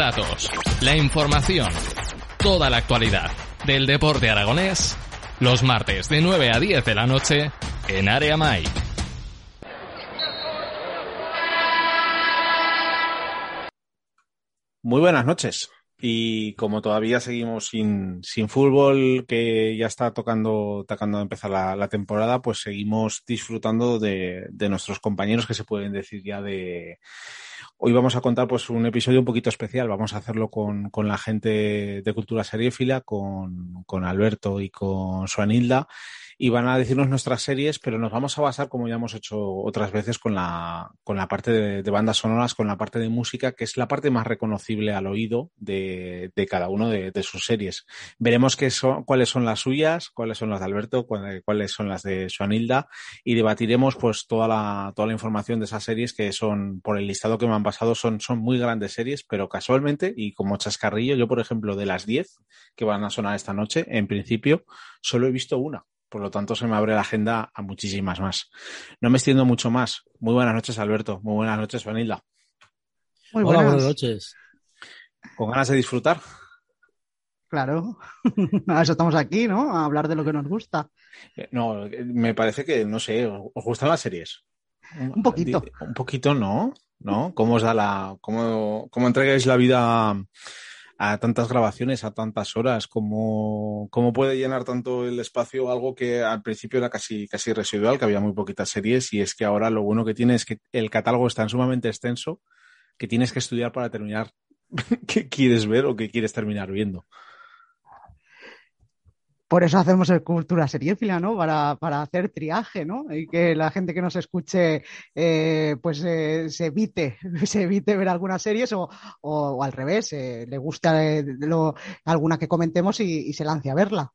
Datos, la información, toda la actualidad del deporte aragonés, los martes de 9 a 10 de la noche en Área Mike. Muy buenas noches. Y como todavía seguimos sin, sin fútbol, que ya está tocando, tocando empezar la, la temporada, pues seguimos disfrutando de, de nuestros compañeros que se pueden decir ya de, Hoy vamos a contar pues un episodio un poquito especial. Vamos a hacerlo con, con la gente de Cultura Seriéfila, con, con Alberto y con Suanilda y van a decirnos nuestras series, pero nos vamos a basar, como ya hemos hecho otras veces, con la, con la parte de, de bandas sonoras, con la parte de música, que es la parte más reconocible al oído de, de cada uno de, de, sus series. Veremos qué son, cuáles son las suyas, cuáles son las de Alberto, cuáles son las de Suanilda, y debatiremos pues toda la, toda la información de esas series que son, por el listado que me han pasado, son, son muy grandes series, pero casualmente, y como chascarrillo, yo, por ejemplo, de las 10 que van a sonar esta noche, en principio, solo he visto una. Por lo tanto, se me abre la agenda a muchísimas más. No me extiendo mucho más. Muy buenas noches, Alberto. Muy buenas noches, Vanilda. Muy buenas. Hola, buenas noches. ¿Con ganas de disfrutar? Claro. a eso estamos aquí, ¿no? A hablar de lo que nos gusta. No, me parece que, no sé, ¿os gustan las series? Un poquito. Un poquito, ¿no? ¿No? ¿Cómo os da la. ¿Cómo, cómo entregáis la vida a tantas grabaciones, a tantas horas, cómo, cómo puede llenar tanto el espacio algo que al principio era casi, casi residual, que había muy poquitas series, y es que ahora lo bueno que tiene es que el catálogo es tan sumamente extenso que tienes que estudiar para terminar qué quieres ver o qué quieres terminar viendo. Por eso hacemos el Cultura Seriéfila, ¿no? Para, para, hacer triaje, ¿no? Y que la gente que nos escuche, eh, pues eh, se evite, se evite ver algunas series o, o, al revés, eh, le gusta lo, alguna que comentemos y, y, se lance a verla.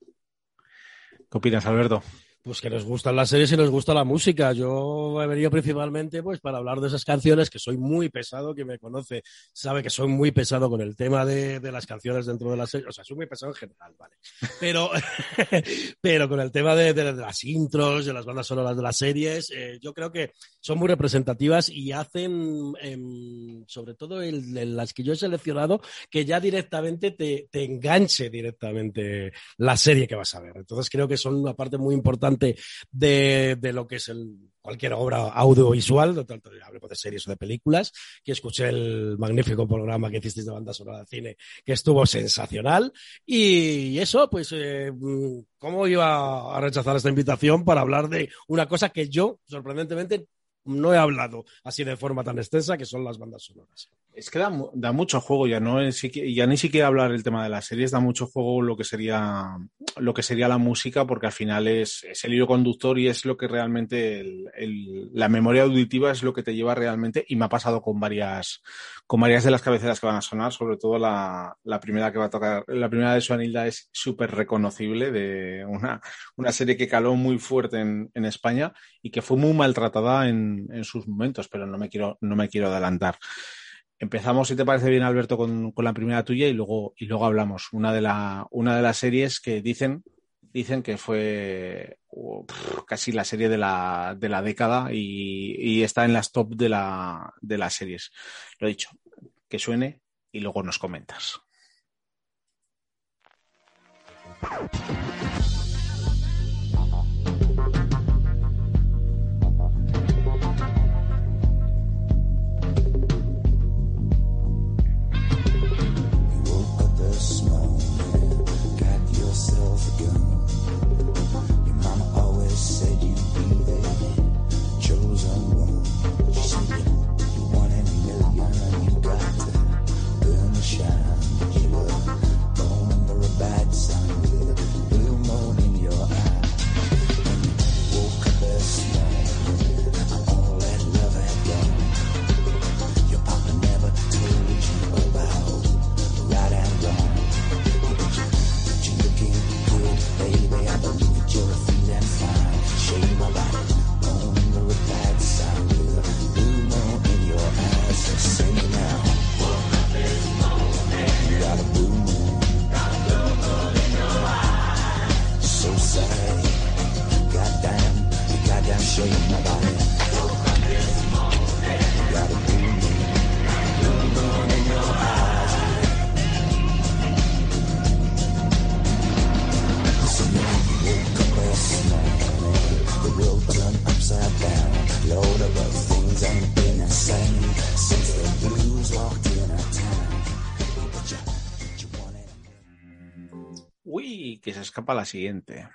¿Qué opinas, Alberto? Pues que nos gustan las series y nos gusta la música. Yo he venido principalmente pues para hablar de esas canciones que soy muy pesado, quien me conoce sabe que soy muy pesado con el tema de, de las canciones dentro de la serie, o sea, soy muy pesado en general, ¿vale? Pero, pero con el tema de, de, las intros, de las bandas sonoras de las series, eh, yo creo que son muy representativas y hacen, eh, sobre todo el, las que yo he seleccionado, que ya directamente te, te enganche directamente la serie que vas a ver. Entonces creo que son una parte muy importante de, de, lo que es el, cualquier obra audiovisual, tanto hablo de series o de películas, que escuché el magnífico programa que hicisteis de banda sonora de cine, que estuvo sensacional. Y eso, pues, eh, ¿cómo iba a rechazar esta invitación para hablar de una cosa que yo, sorprendentemente, no he hablado así de forma tan extensa, que son las bandas sonoras. Es que da, mucho juego, ya no es, ya ni siquiera hablar el tema de las series, da mucho juego lo que sería lo que sería la música, porque al final es, es el hilo conductor y es lo que realmente el, el, la memoria auditiva es lo que te lleva realmente, y me ha pasado con varias, con varias de las cabeceras que van a sonar, sobre todo la, la primera que va a tocar, la primera de Suanilda es súper reconocible, de una, una serie que caló muy fuerte en, en España y que fue muy maltratada en, en sus momentos, pero no me quiero, no me quiero adelantar. Empezamos, si te parece bien, Alberto, con, la primera tuya y luego, y luego hablamos. Una de, la, una de las series que dicen dicen que fue casi la serie de la, de la década y, y está en las top de, la, de las series. Lo he dicho, que suene y luego nos comentas. Yourself a gun. Your mama always said you'd be the chosen one. She said you, in a million, you got to burn the shine. Uy, que se escapa la siguiente.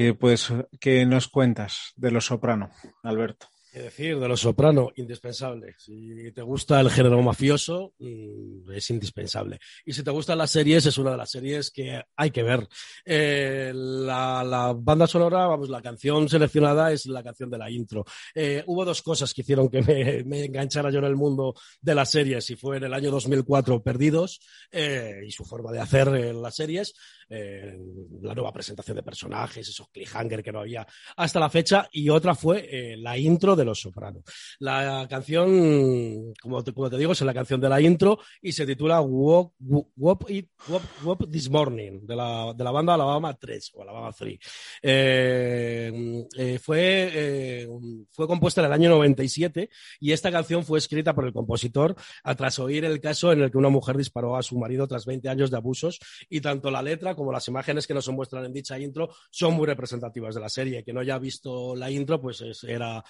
¿Qué, pues, ¿Qué nos cuentas de Los Soprano, Alberto? Es decir, de Los Soprano, indispensable. Si te gusta el género mafioso, mm, es indispensable. Y si te gustan las series, es una de las series que hay que ver. Eh, la, banda sonora, vamos, la canción seleccionada es la canción de la intro. Eh, hubo dos cosas que hicieron que me, enganchara yo en el mundo de las series, y fue en el año 2004 Perdidos, eh, y su forma de hacer las series, la nueva presentación de personajes, esos cliffhanger que no había hasta la fecha, y otra fue la intro de Los Sopranos. La canción, como te, digo, es la canción de la intro y se titula Walk, Walk, This Morning, de la, de la banda Alabama 3 o Alabama 3. Eh, eh, fue, eh, fue compuesta en el año 97 y esta canción fue escrita por el compositor tras oír el caso en el que una mujer disparó a su marido tras 20 años de abusos y tanto la letra como las imágenes que nos muestran en dicha intro son muy representativas de la serie. Que no haya visto la intro, pues es- era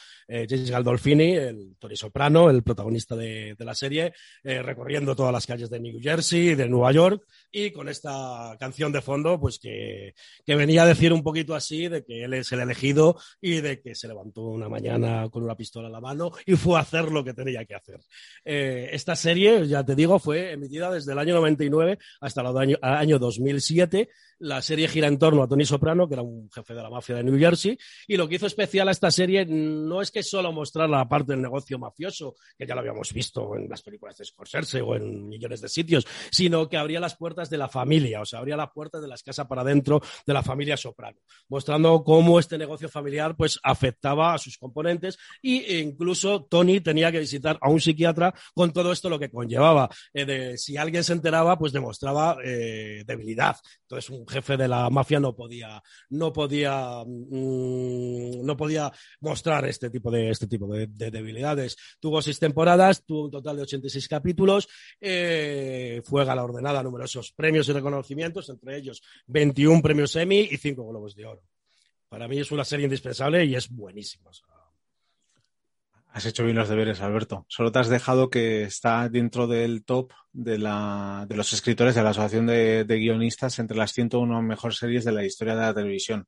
eh, James Gandolfini, el Tony Soprano, el protagonista de, la serie, eh, recorriendo todas las calles de New Jersey, de Nueva York, y con esta canción de fondo, pues que, que venía a decir un poquito así de que él es el elegido y de que se levantó una mañana con una pistola en la mano y fue a hacer lo que tenía que hacer. Eh, esta serie, ya te digo, fue emitida desde el año 99 hasta el año 2007. La serie gira en torno a Tony Soprano, que era un jefe de la mafia de New Jersey, y lo que hizo especial a esta serie no es que solo mostrar la parte del negocio mafioso, que ya lo habíamos visto en las películas de Scorsese o en millones de sitios, sino que abría las puertas de la familia, o sea, abría las puertas de las casas para adentro de la familia Soprano, mostrando cómo este negocio familiar pues afectaba a sus componentes e incluso Tony tenía que visitar a un psiquiatra con todo esto lo que conllevaba. Eh, de, si alguien se enteraba, pues demostraba eh, debilidad. Entonces un jefe de la mafia no podía, no podía, mm, no podía mostrar este tipo de, este tipo de, de debilidades. Tuvo seis temporadas, tuvo un total de 86 capítulos, eh, fue galardonada a numerosos premios y reconocimientos, entre ellos 21 premios Emmy y 5 Globos de Oro. Para mí es una serie indispensable y es buenísima. Has hecho bien los deberes, Alberto. Solo te has dejado que está dentro del top de, la, de los escritores de la Asociación de, de Guionistas entre las 101 mejores series de la historia de la televisión.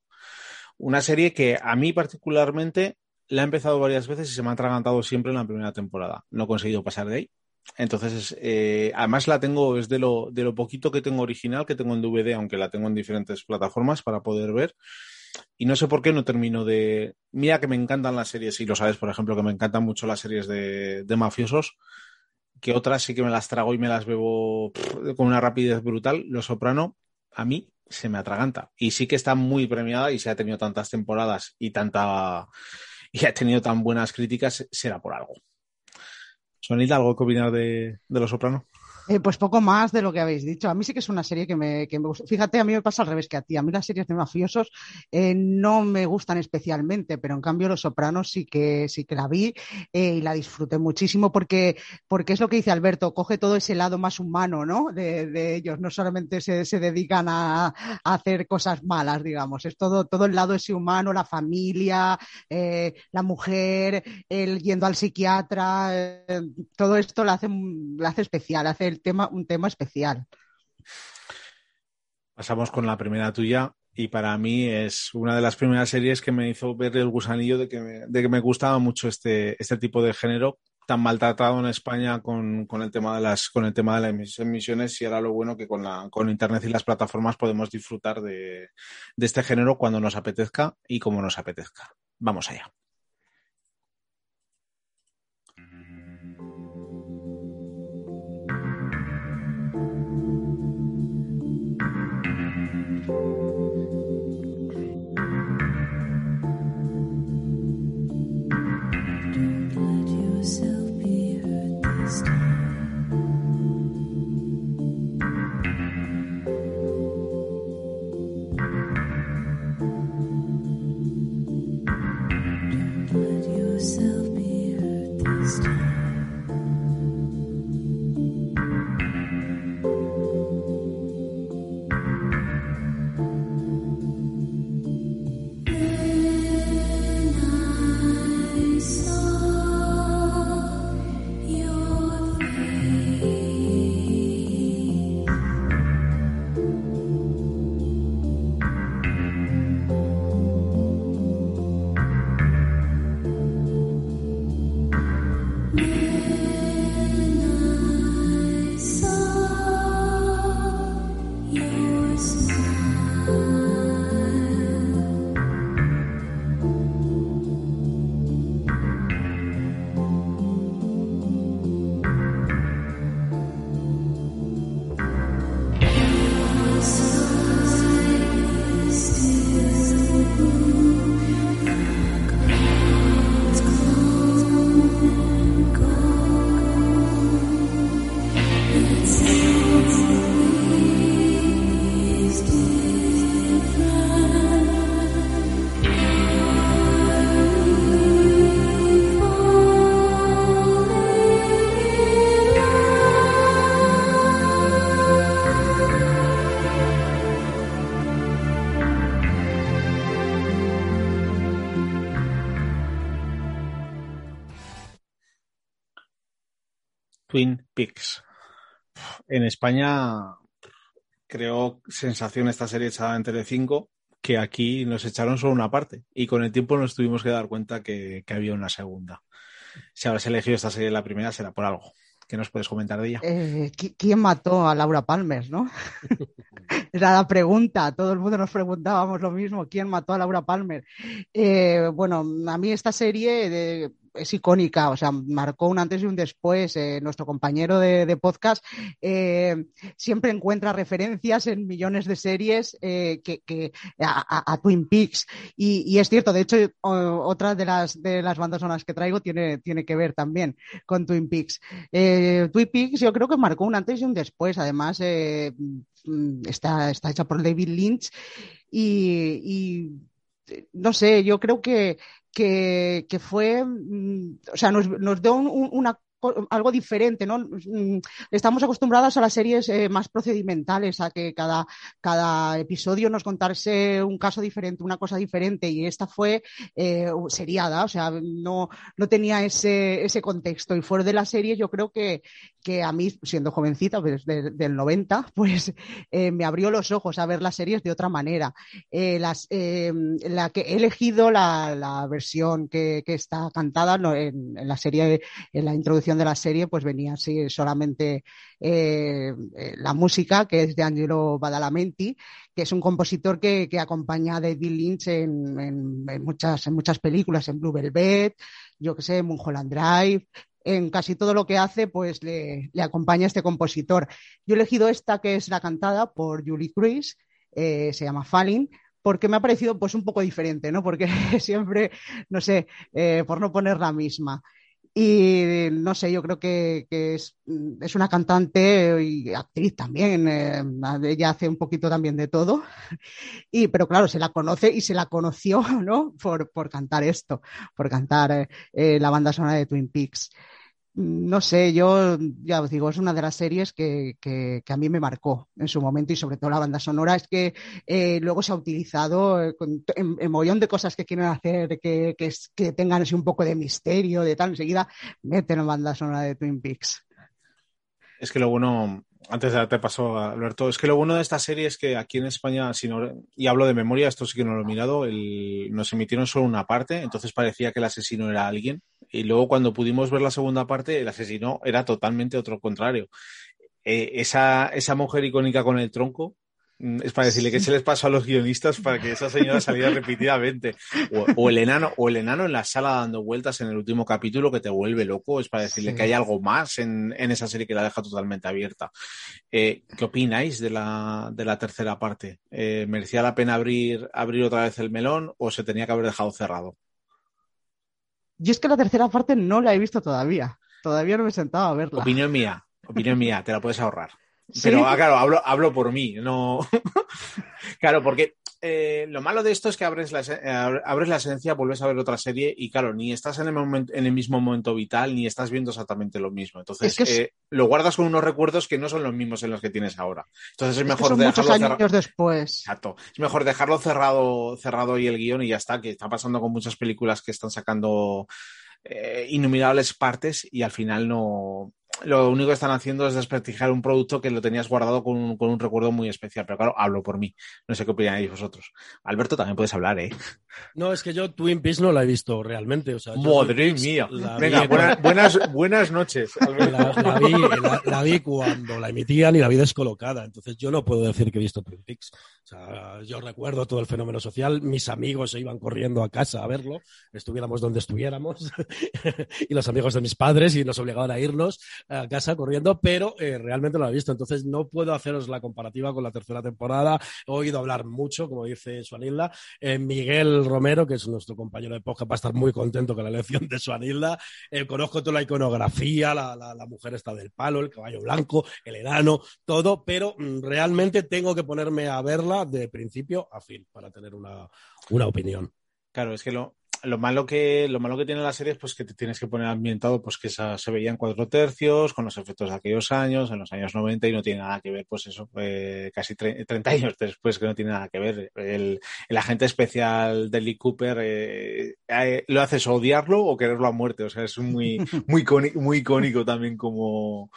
Una serie que a mí particularmente la he empezado varias veces y se me ha atragantado siempre en la primera temporada. No he conseguido pasar de ahí. Entonces, eh, además la tengo, es de lo, de lo poquito que tengo original, que tengo en DVD, aunque la tengo en diferentes plataformas para poder ver. Y no sé por qué no termino de. Mira que me encantan las series, y lo sabes, por ejemplo, que me encantan mucho las series de, de mafiosos, que otras sí que me las trago y me las bebo con una rapidez brutal. Lo Soprano, a mí se me atraganta. Y sí que está muy premiada y si ha tenido tantas temporadas y tanta y ha tenido tan buenas críticas, será por algo. Sonita, ¿algo que opinar de, de Los Soprano? Eh, pues poco más de lo que habéis dicho. A mí sí que es una serie que me, que me gusta. Fíjate, a mí me pasa al revés que a ti. A mí las series de mafiosos eh, no me gustan especialmente, pero en cambio Los Sopranos sí que, sí que la vi eh, y la disfruté muchísimo porque, porque es lo que dice Alberto, coge todo ese lado más humano ¿no? de, ellos. No solamente se, se dedican a, hacer cosas malas, digamos. Es todo, todo el lado ese humano, la familia, la mujer, el yendo al psiquiatra, todo esto lo hace, hace especial, hace el tema, un tema especial. Pasamos con la primera tuya y para mí es una de las primeras series que me hizo ver el gusanillo de que me, de que me gustaba mucho este, este tipo de género tan maltratado en España con, con, el tema de las con el tema de las emisiones y ahora lo bueno que con la con internet y las plataformas podemos disfrutar de, de este género cuando nos apetezca y como nos apetezca. Vamos allá. En España creo sensación esta serie echada en Telecinco que aquí nos echaron solo una parte y con el tiempo nos tuvimos que dar cuenta que, que había una segunda. Si habrás elegido esta serie la primera será por algo. ¿Qué nos puedes comentar de ella? Eh, ¿Quién mató a Laura Palmer, no? Era la pregunta. Todo el mundo nos preguntábamos lo mismo. ¿Quién mató a Laura Palmer? Eh, bueno, a mí esta serie de, es icónica, o sea, marcó un antes y un después. Eh, nuestro compañero de, podcast eh, siempre encuentra referencias en millones de series eh, que, a, Twin Peaks. Y, es cierto, de hecho, otra de las, de las bandas sonoras que traigo tiene, tiene que ver también con Twin Peaks. Twin Peaks yo creo que marcó un antes y un después. Además, eh, está, está hecha por David Lynch y no sé, yo creo que, que, que fue, o sea, nos, nos dio un, una algo diferente, ¿no? Estamos acostumbrados a las series eh, más procedimentales, a que cada, cada episodio nos contase un caso diferente, una cosa diferente, y esta fue eh, seriada, o sea, no, no tenía ese, ese contexto. Y fuera de la serie, yo creo que, que a mí, siendo jovencita, pues de, del 90, pues eh, me abrió los ojos a ver las series de otra manera. Las, eh, la que he elegido la, la versión que, que, está cantada en, la serie, en la introducción de la serie, pues venía así solamente eh, la música, que es de Angelo Badalamenti, que es un compositor que, que acompaña a David Lynch en, en, muchas, en muchas películas, en Blue Velvet, yo que sé, Mulholland Drive, en casi todo lo que hace, pues le, le, acompaña este compositor. Yo he elegido esta que es la cantada por Julie Cruz, eh, se llama Falling, porque me ha parecido pues un poco diferente, ¿no? Porque siempre, no sé, eh, por no poner la misma. Y no sé, yo creo que, que es, es, una cantante y actriz también. Eh, ella hace un poquito también de todo. Y, pero claro, se la conoce y se la conoció ¿no? por, por cantar esto, por cantar eh, la banda sonora de Twin Peaks no sé, yo ya os digo, es una de las series que, que, a mí me marcó en su momento y sobre todo la banda sonora es que eh, luego se ha utilizado eh, en, en de cosas que quieren hacer, que, que, que tengan así un poco de misterio, de tal, enseguida meten la banda sonora de Twin Peaks. Es que lo bueno, antes de darte paso a Alberto, es que lo bueno de esta serie es que aquí en España, si no, y hablo de memoria, esto sí que no lo he mirado, el, nos emitieron solo una parte, entonces parecía que el asesino era alguien, y luego cuando pudimos ver la segunda parte, el asesino era totalmente otro contrario. Eh, esa, esa mujer icónica con el tronco, es para decirle que se les pasó a los guionistas para que esa señora saliera repetidamente. O, o, el enano, o el enano en la sala dando vueltas en el último capítulo que te vuelve loco, es para decirle sí. que hay algo más en, en, esa serie que la deja totalmente abierta. Eh, ¿Qué opináis de la, de la tercera parte? Eh, ¿Merecía la pena abrir, abrir otra vez el melón o se tenía que haber dejado cerrado? Yo es que la tercera parte no la he visto todavía. Todavía no me he sentado a verla. Opinión mía, opinión mía, te la puedes ahorrar. Pero, ¿Sí? ah, claro, hablo, hablo por mí, no. claro, porque eh, lo malo de esto es que abres la, eh, abres la esencia, vuelves a ver otra serie y, claro, ni estás en el, momento, en el mismo momento vital ni estás viendo exactamente lo mismo. Entonces, es que es... eh, lo guardas con unos recuerdos que no son los mismos en los que tienes ahora. Entonces, es mejor dejarlo cerrado. después. Exacto. Es mejor dejarlo cerrado, cerrado y el guion y ya está, que está pasando con muchas películas que están sacando eh, innumerables partes y al final no, lo único que están haciendo es desprestigiar un producto que lo tenías guardado con un, con un, recuerdo muy especial. Pero claro, hablo por mí. No sé qué opináis vosotros. Alberto, también puedes hablar, ¿eh? No, es que yo Twin Peaks no la he visto realmente. O sea, Madre mía. Venga, vi, buena, buenas, buenas noches. La, la, vi, la, la, vi, cuando la emitían y la vi descolocada. Entonces yo no puedo decir que he visto Twin Peaks. O sea, yo recuerdo todo el fenómeno social. Mis amigos se iban corriendo a casa a verlo. Estuviéramos donde estuviéramos. y los amigos de mis padres y nos obligaban a irnos a casa corriendo, pero eh, realmente lo he visto. Entonces no puedo haceros la comparativa con la tercera temporada. He oído hablar mucho, como dice Suanilda. Eh, Miguel Romero, que es nuestro compañero de podcast, va a estar muy contento con la elección de Suanilda. Eh, conozco toda la iconografía, la, la, mujer está del palo, el caballo blanco, el enano, todo, pero mm, realmente tengo que ponerme a verla de principio a fin para tener una, una opinión. Claro, es que lo, lo malo que lo malo que tiene la serie es pues que te tienes que poner ambientado pues que esa, se veía en cuatro tercios con los efectos de aquellos años en los años 90 y no tiene nada que ver pues eso eh, casi 30 años después que no tiene nada que ver el, el agente especial de Lee Cooper eh, eh, lo haces odiarlo o quererlo a muerte o sea es muy muy icónico, muy icónico también como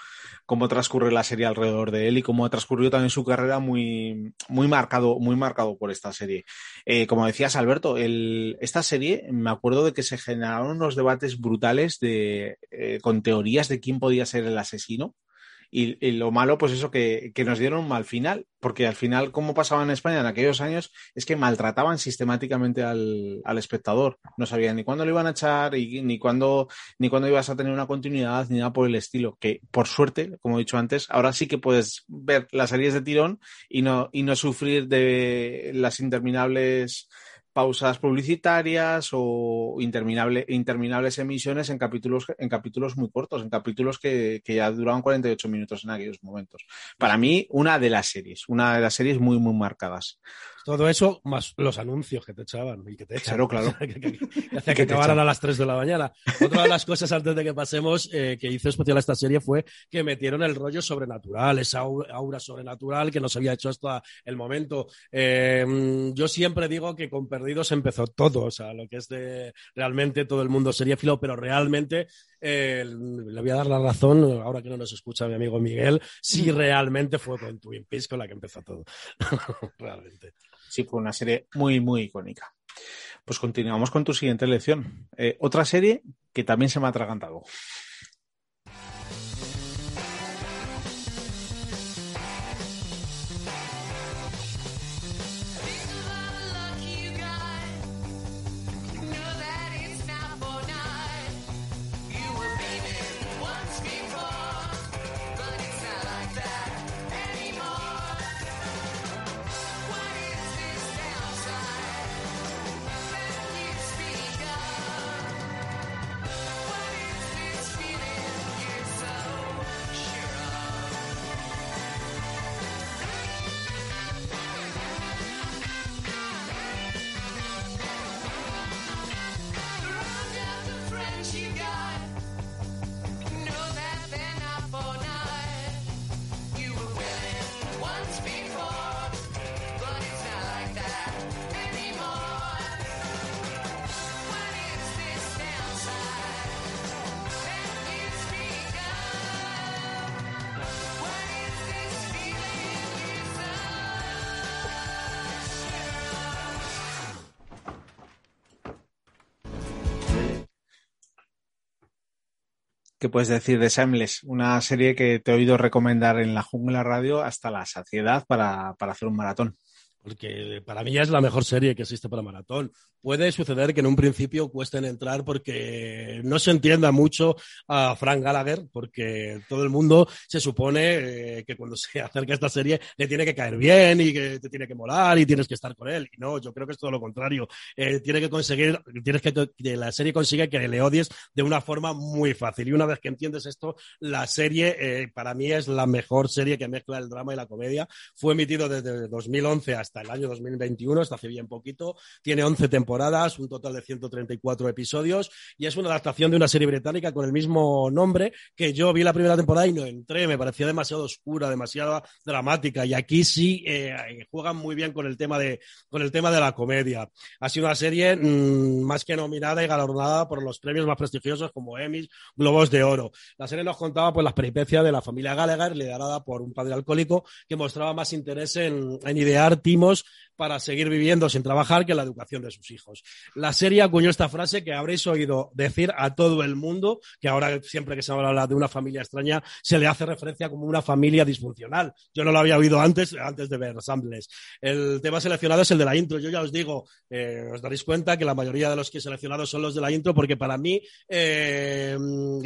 cómo transcurre la serie alrededor de él y cómo ha transcurrido también su carrera muy, muy marcado, muy marcado por esta serie. Eh, como decías, Alberto, el, esta serie, me acuerdo de que se generaron unos debates brutales de, eh, con teorías de quién podía ser el asesino. Y, y, lo malo, pues eso, que, que, nos dieron un mal final, porque al final, como pasaba en España en aquellos años, es que maltrataban sistemáticamente al, al espectador. No sabían ni cuándo lo iban a echar, y, ni cuándo, ni cuándo ibas a tener una continuidad, ni nada por el estilo. Que por suerte, como he dicho antes, ahora sí que puedes ver las series de tirón y no, y no sufrir de las interminables pausas publicitarias o interminable, interminables emisiones en capítulos, en capítulos muy cortos, en capítulos que, que, ya duraban 48 minutos en aquellos momentos. Para mí, una de las series, una de las series muy, muy marcadas. Todo eso más los anuncios que te echaban y que te echan. Claro, claro. que, que, que, hacía que acabaran a las 3 de la mañana. Otra de las cosas antes de que pasemos eh, que hizo especial a esta serie fue que metieron el rollo sobrenatural, esa aura sobrenatural que no se había hecho hasta el momento. Eh, yo siempre digo que con Perdidos empezó todo, o sea, lo que es de realmente todo el mundo sería filo, pero realmente eh, le voy a dar la razón, ahora que no nos escucha mi amigo Miguel, si realmente fue con Twin Peaks con la que empezó todo. realmente sí fue una serie muy, muy icónica. Pues continuamos con tu siguiente lección. Eh, otra serie que también se me ha atragantado. ¿Qué puedes decir de Shameless? Una serie que te he oído recomendar en la jungla radio hasta la saciedad para, para hacer un maratón. Porque para mí ya es la mejor serie que existe para maratón. Puede suceder que en un principio cuesten entrar porque no se entienda mucho a Frank Gallagher, porque todo el mundo se supone eh, que cuando se acerca a esta serie le tiene que caer bien y que te tiene que molar y tienes que estar con él. Y no, yo creo que es todo lo contrario. Eh, tiene que conseguir, tienes que que la serie consiga que le odies de una forma muy fácil. Y una vez que entiendes esto, la serie eh, para mí es la mejor serie que mezcla el drama y la comedia. Fue emitido desde 2011 hasta el año 2021, hasta hace bien poquito. Tiene 11 temporadas, un total de 134 episodios y es una adaptación de una serie británica con el mismo nombre que yo vi la primera temporada y no entré. Me parecía demasiado oscura, demasiado dramática y aquí sí eh, juegan muy bien con el tema de con el tema de la comedia. Ha sido una serie mmm, más que nominada y galardonada por los premios más prestigiosos como Emmys, Globos de Oro. La serie nos contaba pues las peripecias de la familia Gallagher liderada por un padre alcohólico que mostraba más interés en, en idear timos para seguir viviendo sin trabajar que la educación de sus hijos. La serie acuñó esta frase que habréis oído decir a todo el mundo, que ahora siempre que se habla de una familia extraña se le hace referencia como una familia disfuncional. Yo no lo había oído antes, antes de ver Sambles. El tema seleccionado es el de la intro. Yo ya os digo, eh, os daréis cuenta que la mayoría de los que he seleccionado son los de la intro porque para mí, eh,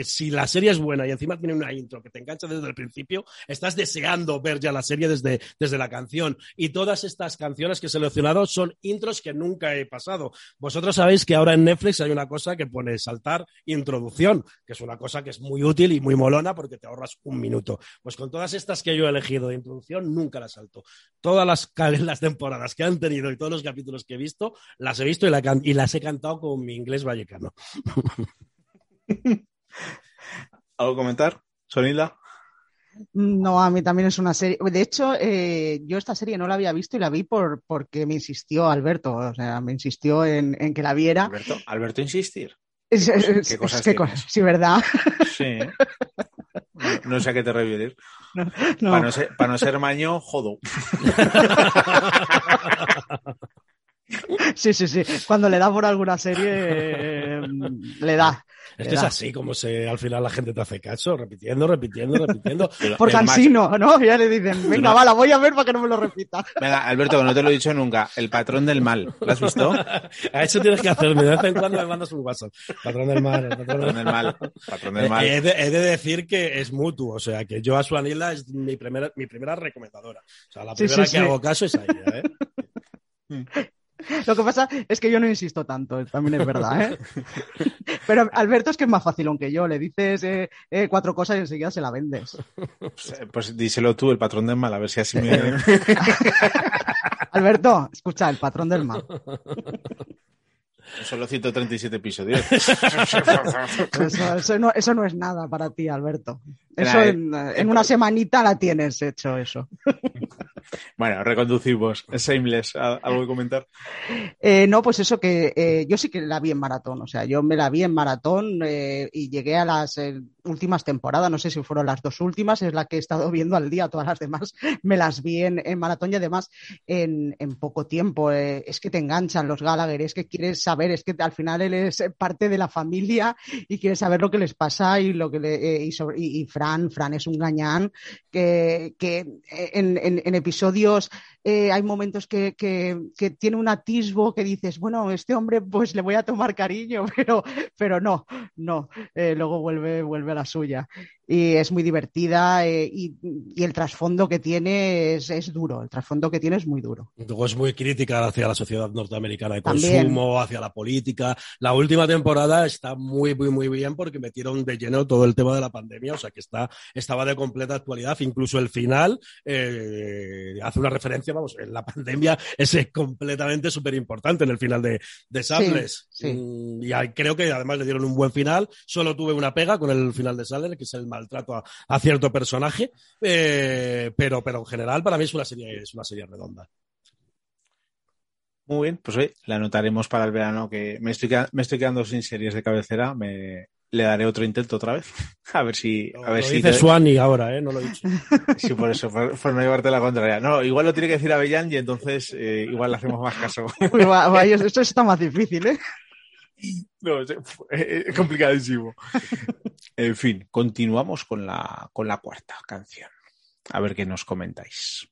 si la serie es buena y encima tiene una intro que te engancha desde el principio, estás deseando ver ya la serie desde, desde la canción. Y todas estas canciones que he seleccionado son intros que nunca he pasado. Vosotros sabéis que ahora en Netflix hay una cosa que pone saltar introducción, que es una cosa que es muy útil y muy molona porque te ahorras un minuto. Pues con todas estas que yo he elegido de introducción, nunca las salto. Todas las, las temporadas que han tenido y todos los capítulos que he visto, las he visto y las he cantado con mi inglés vallecano. ¿Algo comentar, Sonila? No, a mí también es una serie. De hecho, eh, yo esta serie no la había visto y la vi por porque me insistió Alberto. O sea, me insistió en, en que la viera. Alberto, Alberto insistir. ¿Qué cosas tienes? sí, ¿verdad? Sí. No, no sé a qué te refieres. No, no. Para, no ser, para no ser maño, jodo. Sí, sí, sí. Cuando le da por alguna serie, eh, le da. Es le que es así como se, al final la gente te hace caso, repitiendo, repitiendo, repitiendo. Por cansino, ¿no? Ya le dicen, venga, no- va, la voy a ver para que no me lo repita. Venga, Alberto, que no te lo he dicho nunca. El patrón del mal. ¿Lo has visto? A eso tienes que hacerme. De vez en cuando me mandas un WhatsApp. Patrón del mar, el patrón Patrón del mal. Patrón del mal. Eh, He de, he de decir que es mutuo, o sea, que yo a Suanila es mi primera, mi primera recomendadora. O sea, la Sí, primera sí, que sí. hago caso es a ella, ¿eh? Lo que pasa es que yo no insisto tanto, también es verdad, ¿eh? Pero Alberto es que es más fácil, aunque yo le dices eh, eh, cuatro cosas y enseguida se la vendes. Pues, eh, Pues díselo tú, el patrón del mal, a ver si así me... Alberto, escucha, el patrón del mal. Solo 137 episodios. Eso, eso no, eso no es nada para ti, Alberto. Eso eh, en, en una semanita la tienes hecho eso. Bueno, reconducimos. Shameless, ¿al- ¿algo que comentar? Eh, no, pues eso que eh, yo sí que la vi en maratón, o sea, yo me la vi en maratón eh, y llegué a las eh, últimas temporadas, no sé si fueron las dos últimas, es la que he estado viendo al día, todas las demás me las vi en, en maratón y además en, en poco tiempo. eh, es que te enganchan los Gallagher, es que quieres saber, es que al final él es parte de la familia y quieres saber lo que les pasa y lo que le, eh, y, sobre- y- Fran, Fran es un gañán que, que en, en- episodios eh, hay momentos que, que, tiene un atisbo que dices, bueno, este hombre pues le voy a tomar cariño, pero, pero no, no, eh, luego vuelve, vuelve a la suya. Y es muy divertida eh, y, y el trasfondo que tiene es, es duro, el trasfondo que tiene es muy duro. Luego es muy crítica hacia la sociedad norteamericana de También. consumo, hacia la política. La última temporada está muy, muy, muy bien porque metieron de lleno todo el tema de la pandemia, o sea que está, estaba de completa actualidad. Incluso el final eh, hace una referencia, vamos, en la pandemia es completamente súper importante en el final de, de Sables. sí. Mm, Y creo que además le dieron un buen final. Solo tuve una pega con el final de Sadler, que es el maltrato a, a cierto personaje. Eh, pero, pero en general para mí es una serie, es una serie redonda. Muy bien, pues hoy la anotaremos para el verano, que me estoy, me estoy quedando sin series de cabecera. Me, le daré otro intento otra vez. A ver si... A ver lo si, dice te- Swanny ahora, ¿eh? No lo he dicho. Sí, por eso, por, por no llevarte la contraria. No, igual lo tiene que decir Avellán y entonces eh, igual le hacemos más caso. Uy, va- vaya, esto está más difícil, ¿eh? No, es, es complicadísimo. En fin, continuamos con la, con la cuarta canción. A ver qué nos comentáis.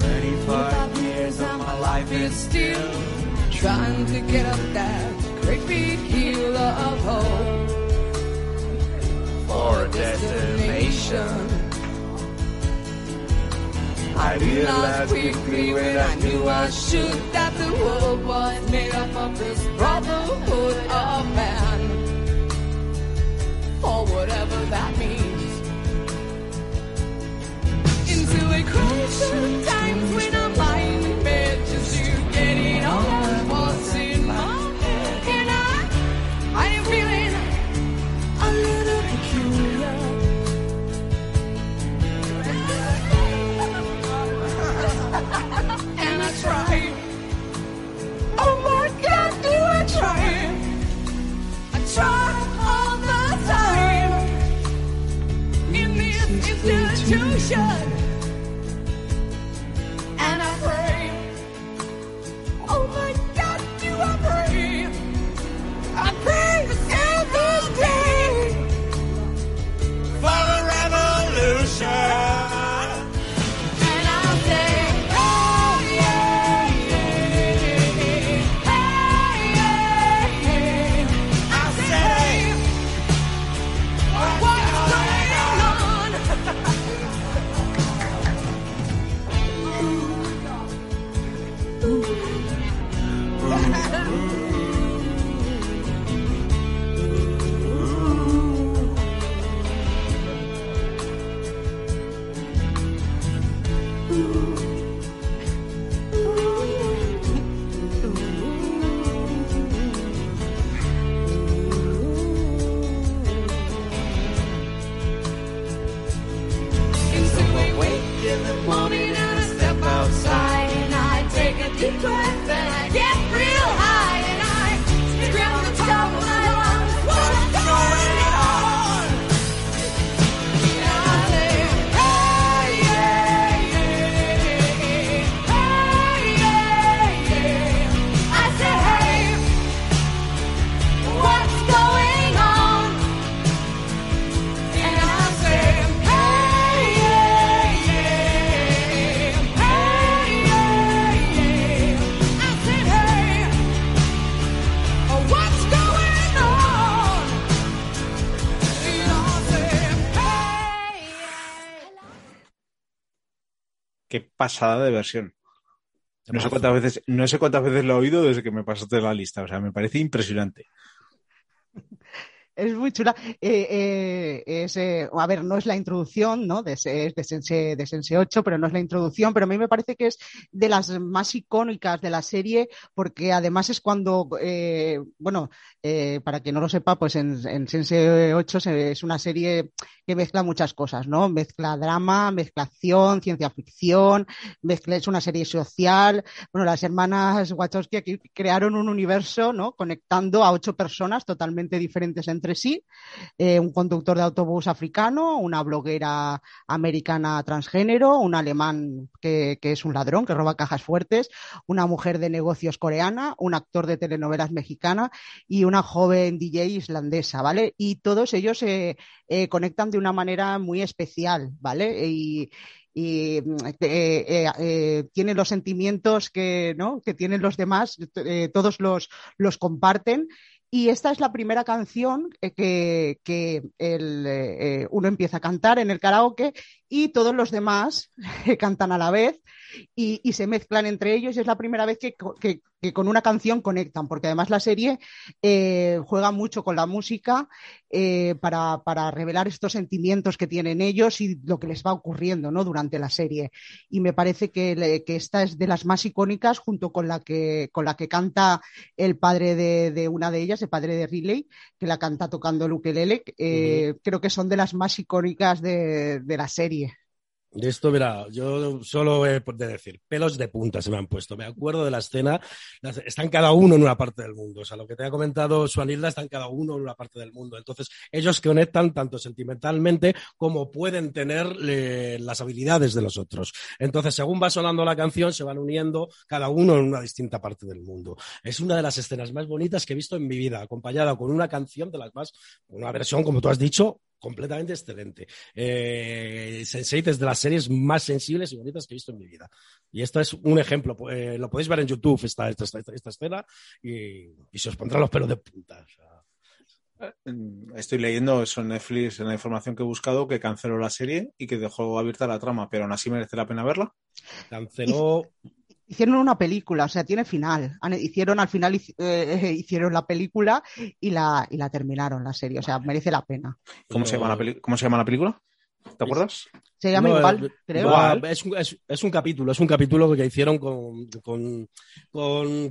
Twenty-five years of my life is still trying to get up that great hill of hope for a destination. I realized quickly when I knew I should that the world was made up of this brotherhood of man. Or whatever that means. Qué pasada de versión. No sé cuántas veces, no sé cuántas veces lo he oído desde que me pasaste la lista. O sea, me parece impresionante. Es muy chula. Eh, eh, es, eh, a ver, no es la introducción, ¿no? De, de Sense, de Sense 8, pero no es la introducción, pero a mí me parece que es de las más icónicas de la serie, porque además es cuando, bueno, para quien no lo sepa, pues en, en Sense 8 se- es una serie que mezcla muchas cosas, ¿no? Mezcla drama, mezcla acción, ciencia ficción, mezcla, es una serie social. Bueno, las hermanas Wachowski aquí crearon un universo, ¿no? Conectando a ocho personas totalmente diferentes entre sí. Eh, un conductor de autobús africano, una bloguera americana transgénero, un alemán que, que es un ladrón, que roba cajas fuertes, una mujer de negocios coreana, un actor de telenovelas mexicana y una joven DJ islandesa, ¿vale? Y todos ellos se eh, conectan de una manera muy especial, ¿vale? Y, mm, eh, eh, eh, tiene los sentimientos que, ¿no? que tienen los demás, eh, todos los, los comparten. Y esta es la primera canción eh, que, que el, eh, eh, uno empieza a cantar en el karaoke y todos los demás cantan a la vez y, y se mezclan entre ellos. Y es la primera vez que, que- que con una canción conectan, porque además la serie eh, juega mucho con la música eh, para, para revelar estos sentimientos que tienen ellos y lo que les va ocurriendo ¿no? durante la serie. Y me parece que, le- que esta es de las más icónicas junto con la que, con la que canta el padre de, de una de ellas, el padre de Riley, que la canta tocando el ukelele. eh, Creo que son de las más icónicas de, de la serie. De esto, mira, yo solo he de decir, pelos de punta se me han puesto. Me acuerdo de la escena, están cada uno en una parte del mundo. O sea, lo que te ha comentado Suanilda, están cada uno en una parte del mundo. Entonces, ellos conectan tanto sentimentalmente como pueden tener las habilidades de los otros. Entonces, según va sonando la canción, se van uniendo cada uno en una distinta parte del mundo. Es una de las escenas más bonitas que he visto en mi vida, acompañada con una canción de las más, una versión, como tú has dicho, completamente excelente. Eh, Sense8 es de las series más sensibles y bonitas que he visto en mi vida. Y esto es un ejemplo. eh, lo podéis ver en YouTube, esta, esta, esta, esta escena, y, y se os pondrá los pelos de punta. o sea. Mm, Estoy leyendo eso en Netflix, en la información que he buscado, que canceló la serie y que dejó abierta la trama, pero aún así merece la pena verla. Canceló. Hicieron una película, o sea, tiene final. Hicieron al final eh, hicieron la película y la, y la terminaron la serie, o sea, merece la pena. ¿Cómo, se, llama la ¿Cómo se llama la película? ¿Te acuerdas? Se llama No, igual, eh, creo. va, es, un, es- es un capítulo, es un capítulo que hicieron con, con, con,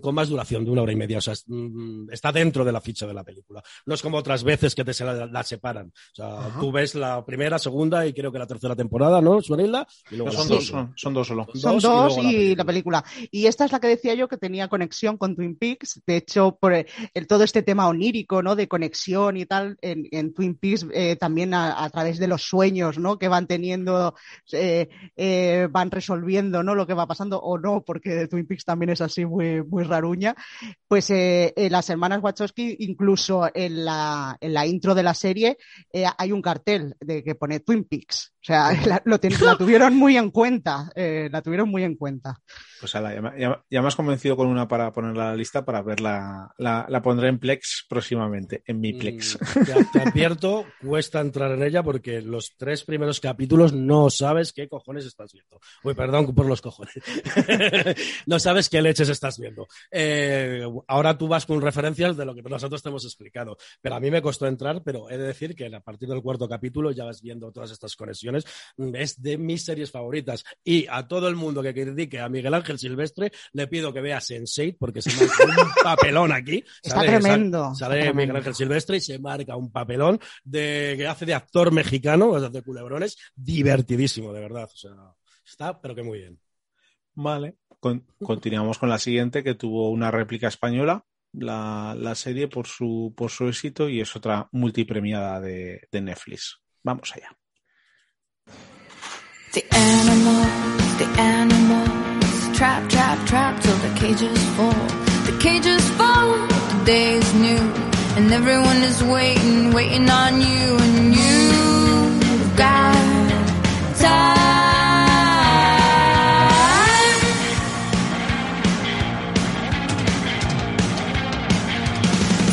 con- más duración, de una hora y media. O sea, es- mm, está dentro de la ficha de la película. No es como otras veces que te se la, la separan. O sea, tú ves la primera, segunda y creo que la tercera temporada, ¿no? Suanilda. Y luego No, son, dos, son, son dos solo. Son dos dos, y la y la película. Y esta es la que decía yo que tenía conexión con Twin Peaks. De hecho, por el, el- todo este tema onírico, ¿no? De conexión y tal, en, en Twin Peaks eh, también a, a través de los sueños, ¿no? Que van teniendo, eh, eh, van resolviendo, ¿no? Lo que va pasando o no, porque Twin Peaks también es así muy, muy raruña. Pues eh, eh, las hermanas Wachowski, incluso en la, en la intro de la serie, eh, hay un cartel de que pone Twin Peaks. O sea, la, lo la tuvieron muy en cuenta, eh, la tuvieron muy en cuenta. Pues ala, ya, ya- ya me has convencido con una para ponerla a la lista para verla. La, la pondré en Plex próximamente, en mi Plex. Mm, Te, te advierto, cuesta entrar en ella porque los tres primeros capítulos no sabes qué cojones estás viendo. Uy, perdón por los cojones. no sabes qué leches estás viendo. Eh, ahora tú vas con referencias de lo que nosotros te hemos explicado. Pero a mí me costó entrar, pero he de decir que a partir del cuarto capítulo ya vas viendo todas estas conexiones. Mm, Es de mis series favoritas. Y a todo el mundo que critique a Miguel Ángel Silvestre, le pido que vea Sense8 porque se marca un papelón aquí. Está Sale- tremendo, Sale. Miguel Ángel Silvestre y se marca un papelón de que hace de actor mexicano, de culebrones, divertidísimo, de verdad. O sea, está, pero que muy bien. Vale. Con- continuamos con la siguiente, que tuvo una réplica española, la, la serie, por su, por su éxito, y es otra multipremiada de, de Netflix. Vamos allá. The animals, the animals, trap, trap, trap till the cages fall. The cages fall, the day is new, and everyone is waiting, waiting on you, and you've got time.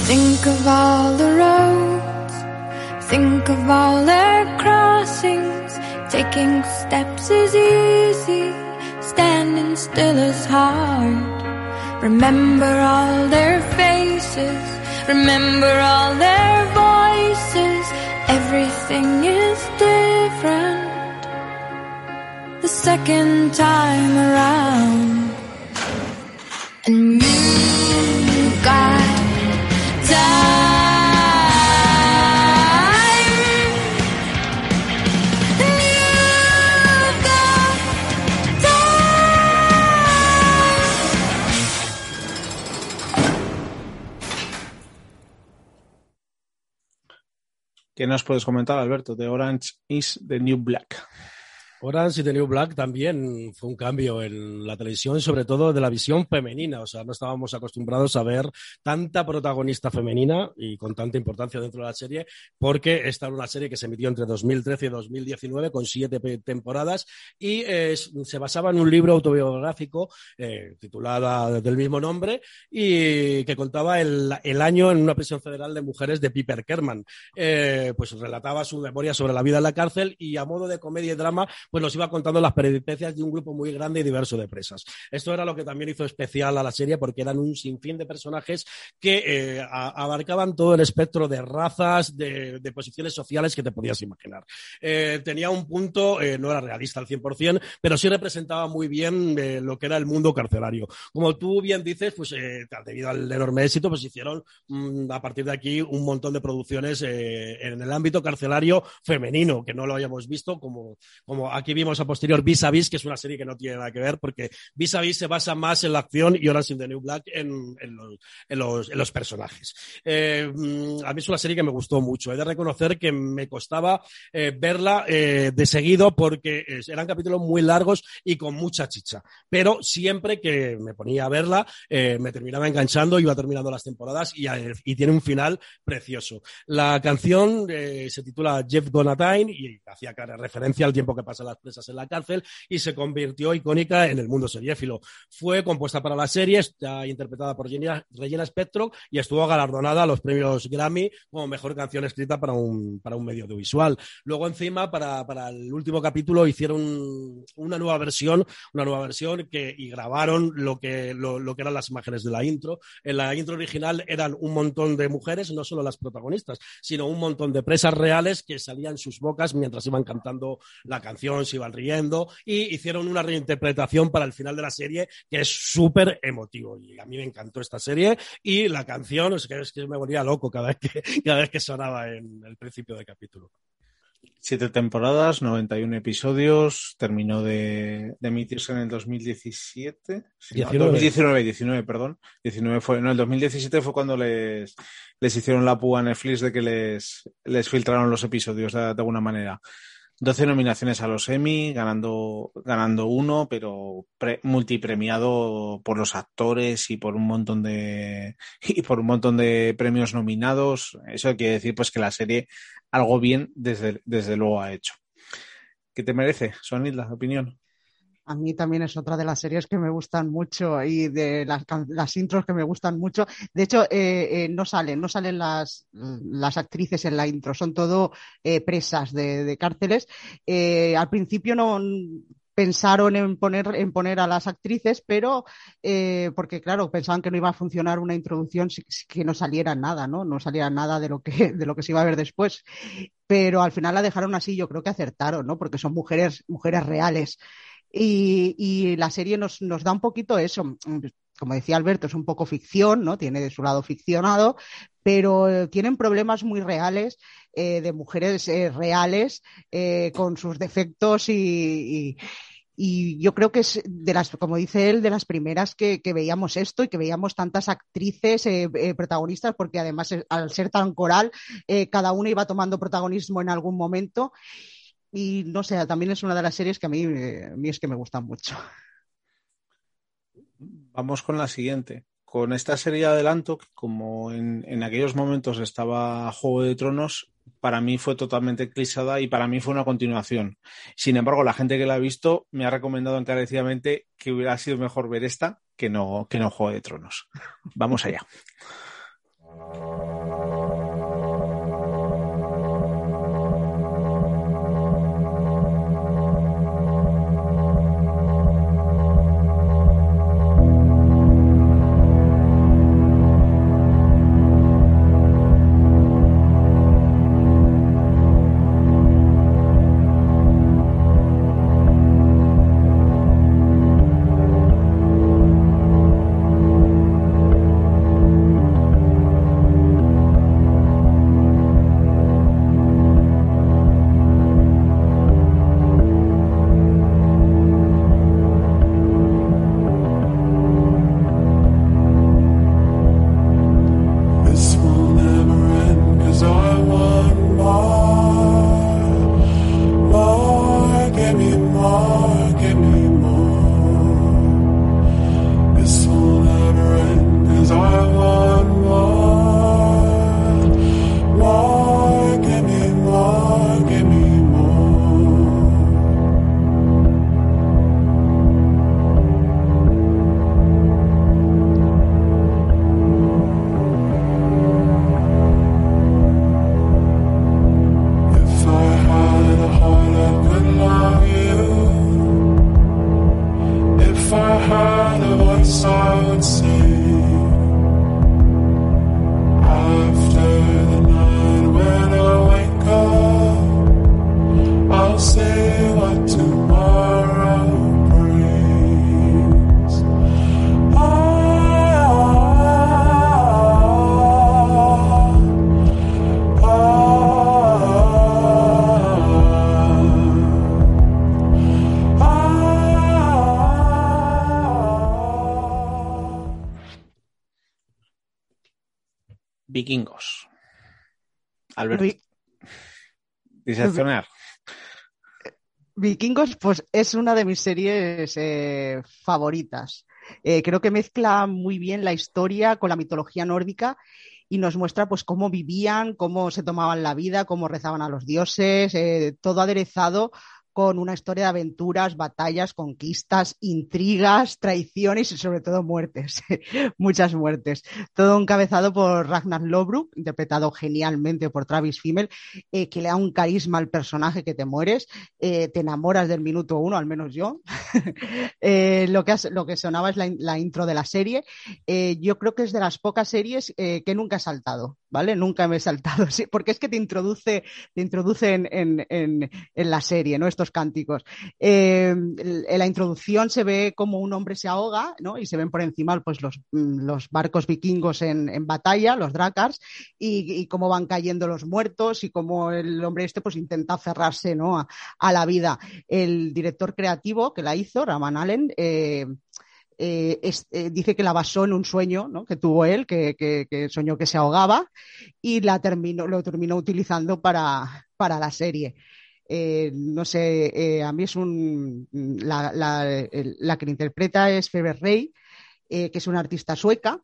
Think of all the roads, think of all their crossings. Taking steps is easy, standing still is hard. Remember all their faces, remember all their voices. Everything is different the second time around. And you got time. ¿Qué nos puedes comentar, Alberto, de Orange is the New Black? Orange y The New Black también fue un cambio en la televisión, sobre todo de la visión femenina. O sea, no estábamos acostumbrados a ver tanta protagonista femenina y con tanta importancia dentro de la serie, porque esta era una serie que se emitió entre 2013 y 2019 con siete temporadas y eh, se basaba en un libro autobiográfico eh, titulado del mismo nombre y que contaba el, el año en una prisión federal de mujeres de Piper Kerman. Eh, pues relataba su memoria sobre la vida en la cárcel y a modo de comedia y drama pues nos iba contando las peripecias de un grupo muy grande y diverso de presas. Esto era lo que también hizo especial a la serie porque eran un sinfín de personajes que eh, abarcaban todo el espectro de razas, de, posiciones sociales que te podías imaginar. Eh, tenía un punto, eh, no era realista al 100%, pero sí representaba muy bien lo que era el mundo carcelario. Como tú bien dices, pues debido al enorme éxito, pues hicieron mm, a partir de aquí un montón de producciones en el ámbito carcelario femenino, que no lo habíamos visto como, como aquí vimos a posterior Vis a Vis, que es una serie que no tiene nada que ver, porque Vis a Vis se basa más en la acción y Orange in the New Black en, en los, en, los, personajes. Eh, mm, a mí es una serie que me gustó mucho. He de reconocer que me costaba eh, verla eh, de seguido porque eran capítulos muy largos y con mucha chicha. Pero siempre que me ponía a verla, me terminaba enganchando, iba terminando las temporadas y, tiene un final precioso. La canción se titula Jeff Donatine y hacía referencia al tiempo que pasan las presas en la cárcel y se convirtió icónica en el mundo seriéfilo. Fue compuesta para la serie, está interpretada por Regina, Regina Spectro y estuvo galardonada a los premios Grammy como mejor canción escrita para un, para un medio audiovisual. Luego encima, para, para el último capítulo, hicieron una nueva versión, una nueva versión que, y grabaron lo que, lo, lo que eran las imágenes de la intro. En la intro original eran un montón de mujeres, no solo las protagonistas, sino un montón de presas reales que salían sus bocas mientras iban cantando la canción, se iban riendo y hicieron una reinterpretación para el final de la serie que es súper emotivo. Y a mí me encantó esta serie y la canción es que, es que me volvía loco cada vez que, cada vez que sonaba en el principio del capítulo. Siete temporadas, 91 episodios, terminó de, de emitirse en el 2017. Sí, no, 19. 2019, 19, perdón. 19 fue, no, el 2017 fue cuando les, les hicieron la púa a Netflix de que les, les filtraron los episodios de, de alguna manera. 12 nominaciones a los Emmy, ganando, ganando uno, pero pre- multipremiado por los actores y por un montón de y por un montón de premios nominados. Eso quiere decir pues que la serie algo bien desde, desde luego ha hecho. ¿Qué te merece, Sonid, la opinión? A mí también es otra de las series que me gustan mucho y de las, las intros que me gustan mucho. De hecho, eh, eh, no salen, no salen las, las actrices en la intro, son todo eh, presas de, cárceles. Al principio no pensaron en poner, en poner a las actrices, pero porque claro, pensaban que no iba a funcionar una introducción si, si que no saliera nada, ¿no? No saliera nada de lo que, de lo que se iba a ver después. Pero al final la dejaron así, yo creo que acertaron, ¿no? Porque son mujeres, mujeres reales. Y, la serie nos, da un poquito eso. Como decía Alberto, es un poco ficción, ¿no? Tiene de su lado ficcionado, pero eh, tienen problemas muy reales eh, de mujeres eh, reales con sus defectos y, yo creo que es de las, como dice él, de las primeras que, que veíamos esto y que veíamos tantas actrices protagonistas, porque además al ser tan coral, cada una iba tomando protagonismo en algún momento. Y no sé, también es una de las series que a mí, eh, a mí es que me gustan mucho. Vamos con la siguiente. Con esta serie de adelanto, que como en, en aquellos momentos estaba Juego de Tronos, para mí fue totalmente eclipsada y para mí fue una continuación. Sin embargo, la gente que la ha visto me ha recomendado encarecidamente que hubiera sido mejor ver esta que no, que no Juego de Tronos. Vamos allá. Diseccionar. Vikingos, pues es una de mis series eh, favoritas. Eh, creo que mezcla muy bien la historia con la mitología nórdica y nos muestra pues cómo vivían, cómo se tomaban la vida, cómo rezaban a los dioses, eh, todo aderezado con una historia de aventuras, batallas, conquistas, intrigas, traiciones y sobre todo muertes, muchas muertes. Todo encabezado por Ragnar Lodbrok, interpretado genialmente por Travis Fimmel, eh, que le da un carisma al personaje que te mueres, eh, te enamoras del minuto uno, al menos yo. Eh, lo, que lo que sonaba es la, la intro de la serie. Yo creo que es de las pocas series que nunca he saltado, ¿vale? Nunca me he saltado, sí, porque es que te introduce, te introduce en, en- en- la serie, ¿no? Estos cánticos. Eh, en la introducción se ve como un hombre se ahoga, ¿no? Y se ven por encima pues, los, mm, los barcos vikingos en, batalla, los drakars, y, y cómo van cayendo los muertos y cómo el hombre este pues intenta aferrarse, ¿no? A, a la vida. El director creativo que la hizo, Raman Allen, eh, eh, es- eh, dice que la basó en un sueño ¿no? que tuvo él, que, que- que soñó que se ahogaba y la terminó, lo terminó utilizando para, para la serie. Eh, no sé, a mí es un. La, la- la que interpreta es Feber Rey, que es una artista sueca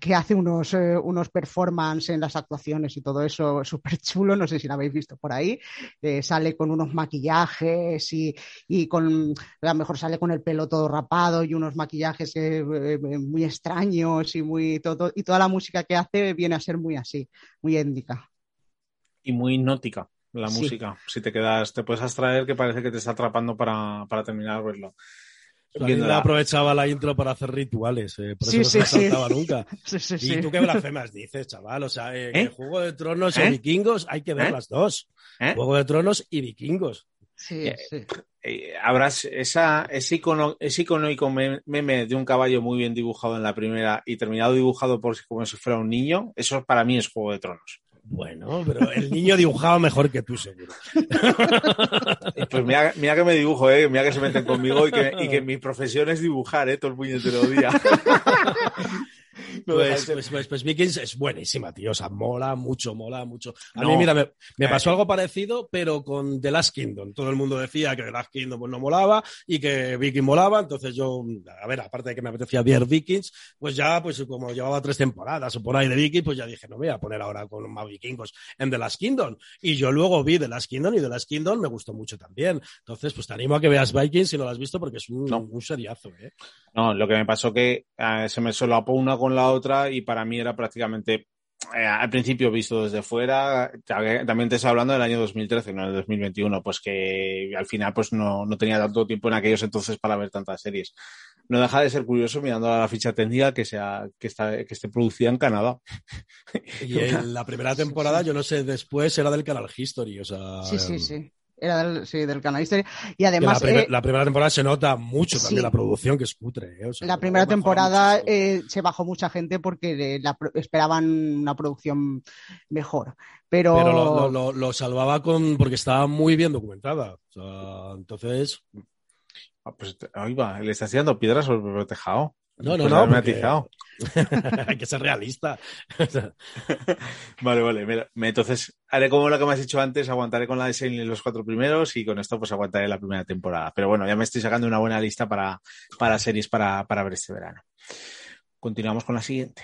que hace unos, eh, unos performances en las actuaciones y todo eso súper chulo, no sé si la habéis visto por ahí, Eh, sale con unos maquillajes y, y con, a lo mejor sale con el pelo todo rapado y unos maquillajes eh, eh, muy extraños y, muy, todo, y toda la música que hace viene a ser muy así, muy étnica. Y muy hipnótica la Sí. música. Si te quedas, te puedes abstraer que parece que te está atrapando para, para terminar de verlo. Viéndola. aprovechaba la intro para hacer rituales, eh, por eso Sí, no se la sí. saltaba nunca. Sí, sí, ¿Y tú qué blasfemas dices, chaval? O sea, eh, que ¿Eh? Juego de Tronos ¿Eh? y Vikingos hay que ver ¿Eh? las dos. ¿Eh? Juego de Tronos y Vikingos. Sí, Eh, sí. Eh, habrás esa, ese icono, ese iconómico meme de un caballo muy bien dibujado en la primera y terminado dibujado por como si fuera un niño, eso para mí es Juego de Tronos. Bueno, pero el niño dibujaba mejor que tú, seguro. Pues mira, mira que me dibujo, eh, mira que se meten conmigo y que, y que mi profesión es dibujar, eh, todo el puñetero día. No Pues, pues, pues, pues Vikings es buenísima, tío. O sea, mola mucho, mola mucho. A No. mí, mira, me, me Eh. pasó algo parecido, pero con The Last Kingdom. Todo el mundo decía que The Last Kingdom pues, no molaba y que Viking molaba. Entonces yo, a ver, aparte de que me apetecía ver Vikings, pues ya, pues como llevaba tres temporadas o por ahí de Vikings, pues ya dije, no me voy a poner ahora con más vikingos en The Last Kingdom. Y yo luego vi The Last Kingdom y The Last Kingdom me gustó mucho también. Entonces, pues te animo a que veas Vikings si no lo has visto porque es un, No. un seriazo, ¿eh? No, lo que me pasó que eh, se me solapó una con la otra y para mí era prácticamente eh, al principio visto desde fuera. También te estoy hablando del año 2013, no del 2021, pues que al final pues no, no tenía tanto tiempo en aquellos entonces para ver tantas series. No deja de ser curioso mirando a la ficha técnica que sea que está que esté producida en Canadá. Y en la primera temporada, yo no sé, después era del canal History, o sea... Sí, sí, em, sí. Era del, sí, del canal History. Y además, la, eh, la primera temporada se nota mucho también la producción, que es cutre. ¿eh? O sea, la primera temporada eh, se bajó mucha gente porque la esperaban una producción mejor. Pero, Pero lo, lo- lo- lo salvaba con porque estaba muy bien documentada. O sea, entonces, Ah, pues ahí va, le está tirando piedras sobre el tejado. No, no, Pues no, porque- hay que ser realista. Vale, vale. mira, entonces haré como lo que me has dicho antes, aguantaré con la de Shane los cuatro primeros y con esto pues aguantaré la primera temporada. Pero bueno, ya me estoy sacando una buena lista para, para series para, para ver este verano. Continuamos con la siguiente.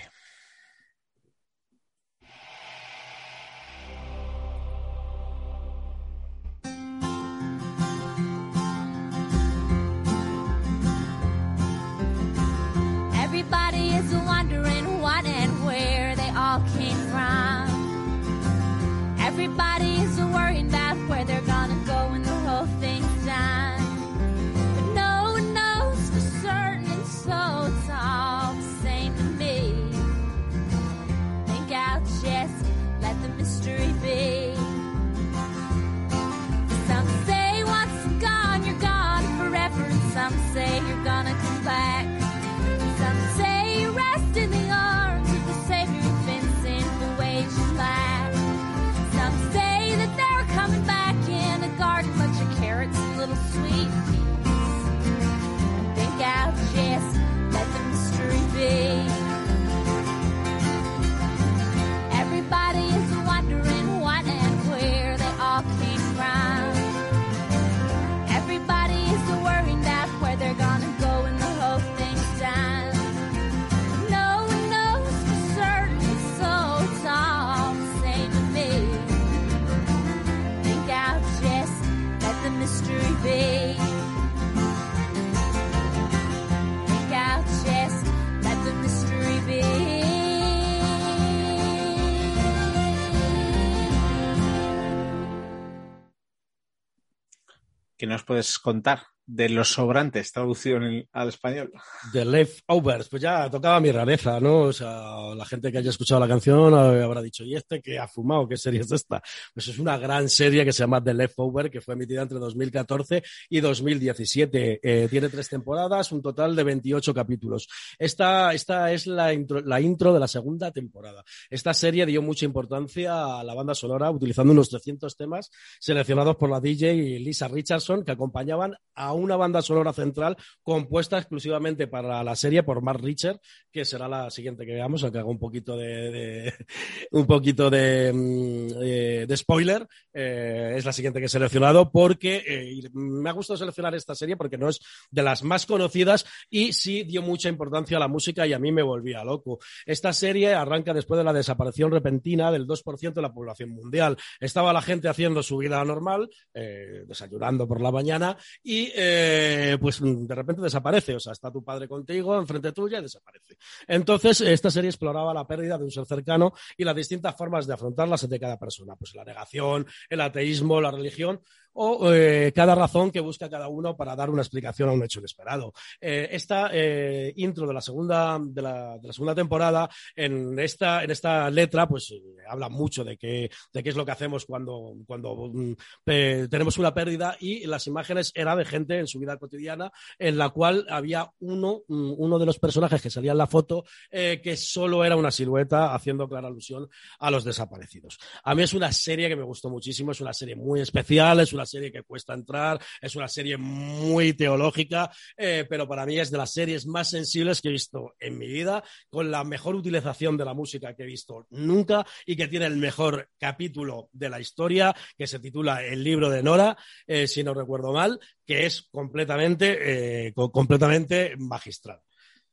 ¿Qué nos puedes contar de los sobrantes, traducción en- al español? The Leftovers, pues ya tocaba mi rareza, ¿no? O sea, la gente que haya escuchado la canción habrá dicho, ¿y este qué ha fumado? ¿Qué serie es esta? Pues es una gran serie que se llama The Leftover, que fue emitida entre 2014 y 2017. Eh, tiene tres temporadas, un total de 28 capítulos. Esta, esta es la intro, la intro de la segunda temporada. Esta serie dio mucha importancia a la banda sonora, utilizando unos 300 temas seleccionados por la DJ Lisa Richardson, que acompañaban a una banda sonora central compuesta exclusivamente para la serie por Mark Richard, que será la siguiente que veamos, aunque hago un poquito de, un poquito de, mm, eh, spoiler. Eh, es la siguiente que he seleccionado porque eh, me ha gustado seleccionar esta serie porque no es de las más conocidas y sí dio mucha importancia a la música y a mí me volvía loco. Esta serie arranca después de la desaparición repentina del 2% de la población mundial. Estaba la gente haciendo su vida normal, desayunando por la mañana y eh, pues de repente desaparece. O sea, está tu padre contigo enfrente tuya y desaparece. Entonces, esta serie exploraba la pérdida de un ser cercano y las distintas formas de afrontarlas de cada persona. Pues la negación, el ateísmo, la religión o eh, cada razón que busca cada uno para dar una explicación a un hecho inesperado. Eh, esta eh, intro de la segunda de la, de la segunda temporada en esta en esta letra pues habla mucho de qué de qué es lo que hacemos cuando cuando mm, tenemos una pérdida y las imágenes era de gente en su vida cotidiana en la cual había uno mm, uno de los personajes que salía en la foto que solo era una silueta haciendo clara alusión a los desaparecidos. A mí es una serie que me gustó muchísimo, es una serie muy especial, es una serie que cuesta entrar, es una serie muy teológica, eh, pero para mí es de las series más sensibles que he visto en mi vida, con la mejor utilización de la música que he visto nunca y que tiene el mejor capítulo de la historia, que se titula El libro de Nora, eh, si no recuerdo mal, que es completamente, eh, co- completamente magistral.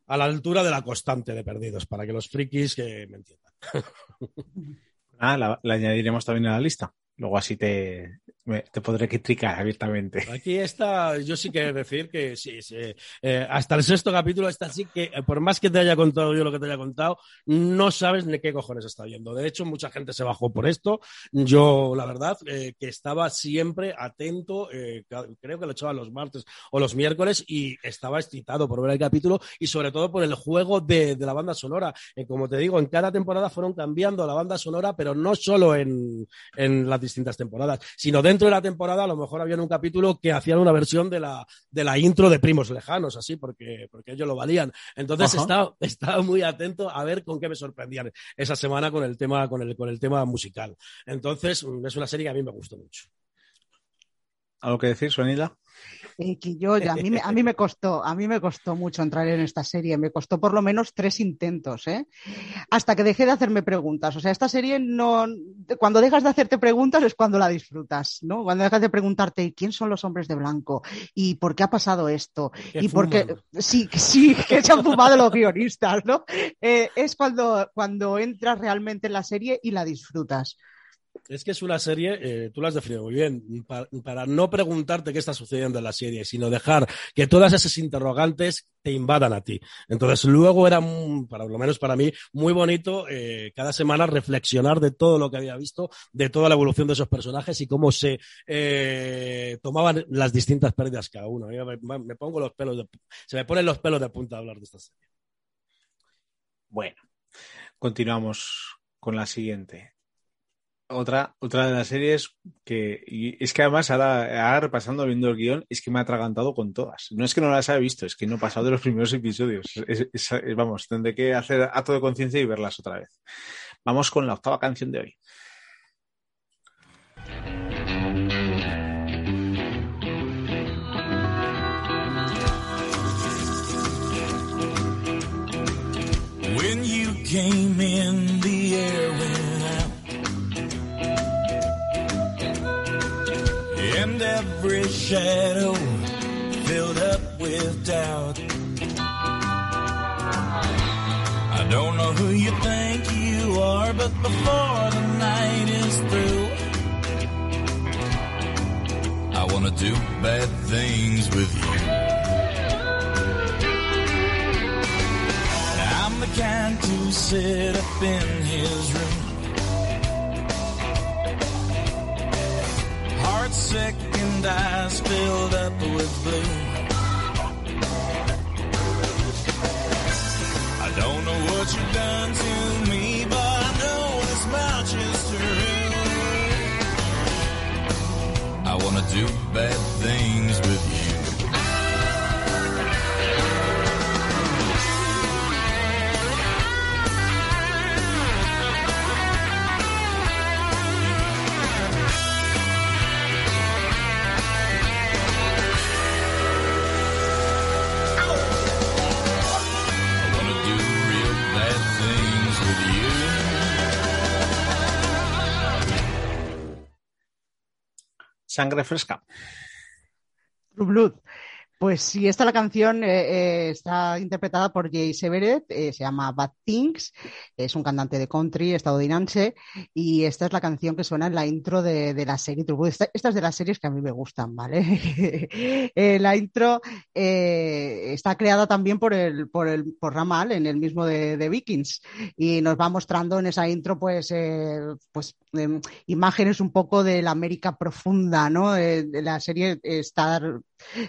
A la altura de la constante de perdidos, para que los frikis que me entiendan. Ah, la añadiremos también a la lista. Luego así te, me- te podré criticar abiertamente. Aquí está, yo sí que decir que sí, sí, eh, hasta el sexto capítulo está así que, eh, por más que te haya contado yo lo que te haya contado, no sabes ni qué cojones está viendo. De hecho, mucha gente se bajó por esto. Yo, la verdad, eh, que estaba siempre atento, eh, creo que lo echaba los martes o los miércoles y estaba excitado por ver el capítulo y sobre todo por el juego de, de la banda sonora. Eh, como te digo, en cada temporada fueron cambiando la banda sonora, pero no solo en, en las distintas temporadas, sino dentro de la temporada a lo mejor había un capítulo que hacían una versión de la, de la intro de Primos Lejanos, así, porque, porque ellos lo valían. Entonces estaba, estaba muy atento a ver con qué me sorprendían esa semana con el tema, con el, con el tema musical. Entonces, es una serie que a mí me gustó mucho. ¿Algo que decir, Sonila? Eh, que yo, ya, a, mí, me- a mí me costó, a mí me costó mucho entrar en esta serie, me costó por lo menos tres intentos, ¿eh? Hasta que dejé de hacerme preguntas. O sea, esta serie no, cuando dejas de hacerte preguntas es cuando la disfrutas, ¿no? Cuando dejas de preguntarte quién son los hombres de blanco y por qué ha pasado esto ¿Qué y por qué, sí, sí, que se han fumado los guionistas, ¿no? Eh, es cuando, cuando entras realmente en la serie y la disfrutas. Es que es una serie, eh, tú lo has definido muy bien, pa- para, no preguntarte qué está sucediendo en la serie, sino dejar que todas esas interrogantes te invadan a ti. Entonces, luego era, para lo menos para mí, muy bonito eh, cada semana reflexionar de todo lo que había visto, de toda la evolución de esos personajes y cómo se eh, tomaban las distintas pérdidas cada uno. Me pongo los pelos de, se me ponen los pelos de punta a hablar de esta serie. Bueno, continuamos con la siguiente. Otra, otra de las series que es que además ahora, ahora repasando viendo el guion es que me ha atragantado con todas. No es que no las haya visto, es que no he pasado de los primeros episodios. Es- es- es- vamos, tendré que hacer acto de conciencia y verlas otra vez. Vamos con la octava canción de hoy. When you came in, the every shadow filled up with doubt. I don't know who you think you are, but before the night is through, I wanna do bad things with you. I'm the kind to sit up in his room. Heart sick and eyes filled up with blue. I don't know what you've done to me, but I know this much is true. I wanna do bad things with Sangre fresca. True Blood. Pues sí, esta la canción eh, eh, está interpretada por Jay Severed, eh, se llama Bad Things, es un cantante de country estadounidense y esta es la canción que suena en la intro de, de la serie True. Esta, es de las series que a mí me gustan, ¿vale? Eh, la intro está creada también por el por el por Ramal, en el mismo de, Vikings y nos va mostrando en esa intro pues pues em, imágenes un poco de la América profunda, ¿no? De la serie está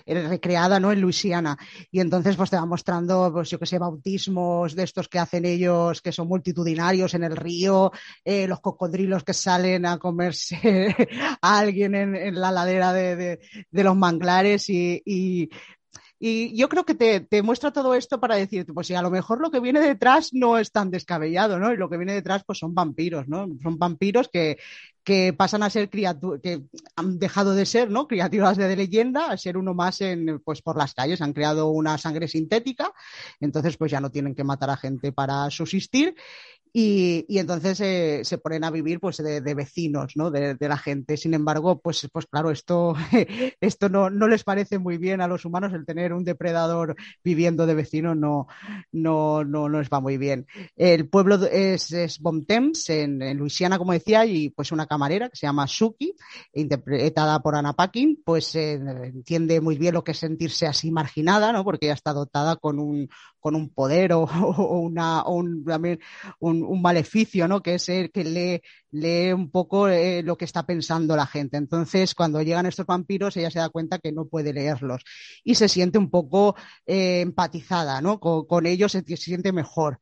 recreada ¿no? en Luisiana. Y entonces pues te va mostrando, pues yo que sé, bautismos de estos que hacen ellos, que son multitudinarios en el río, eh, los cocodrilos que salen a comerse a alguien en, la ladera de, de- los manglares y- y yo creo que te, te muestra todo esto para decirte, pues sí, a lo mejor lo que viene detrás no es tan descabellado, ¿no? Y lo que viene detrás, pues son vampiros, ¿no? Son vampiros que, que pasan a ser criaturas, que han dejado de ser, ¿no? Criaturas de, de leyenda, a ser uno más en, pues por las calles, han creado una sangre sintética, entonces pues ya no tienen que matar a gente para subsistir. Y, y entonces eh, se ponen a vivir pues de, de vecinos, ¿no? De, de la gente. Sin embargo, pues, pues claro, esto, esto no, no les parece muy bien a los humanos el tener un depredador viviendo de vecino no, no, no, no les va muy bien. El pueblo es, es Bontemps, en, en Luisiana, como decía, y pues una camarera que se llama Suki, interpretada por Anna Paquin, pues eh, entiende muy bien lo que es sentirse así marginada, ¿no? Porque ella está dotada con un, con un poder o, una, o un, un, un maleficio, ¿no? Que es el que lee, lee un poco eh, lo que está pensando la gente. Entonces, cuando llegan estos vampiros, ella se da cuenta que no puede leerlos y se siente un poco eh, empatizada, ¿no? Con, ellos se, se siente mejor.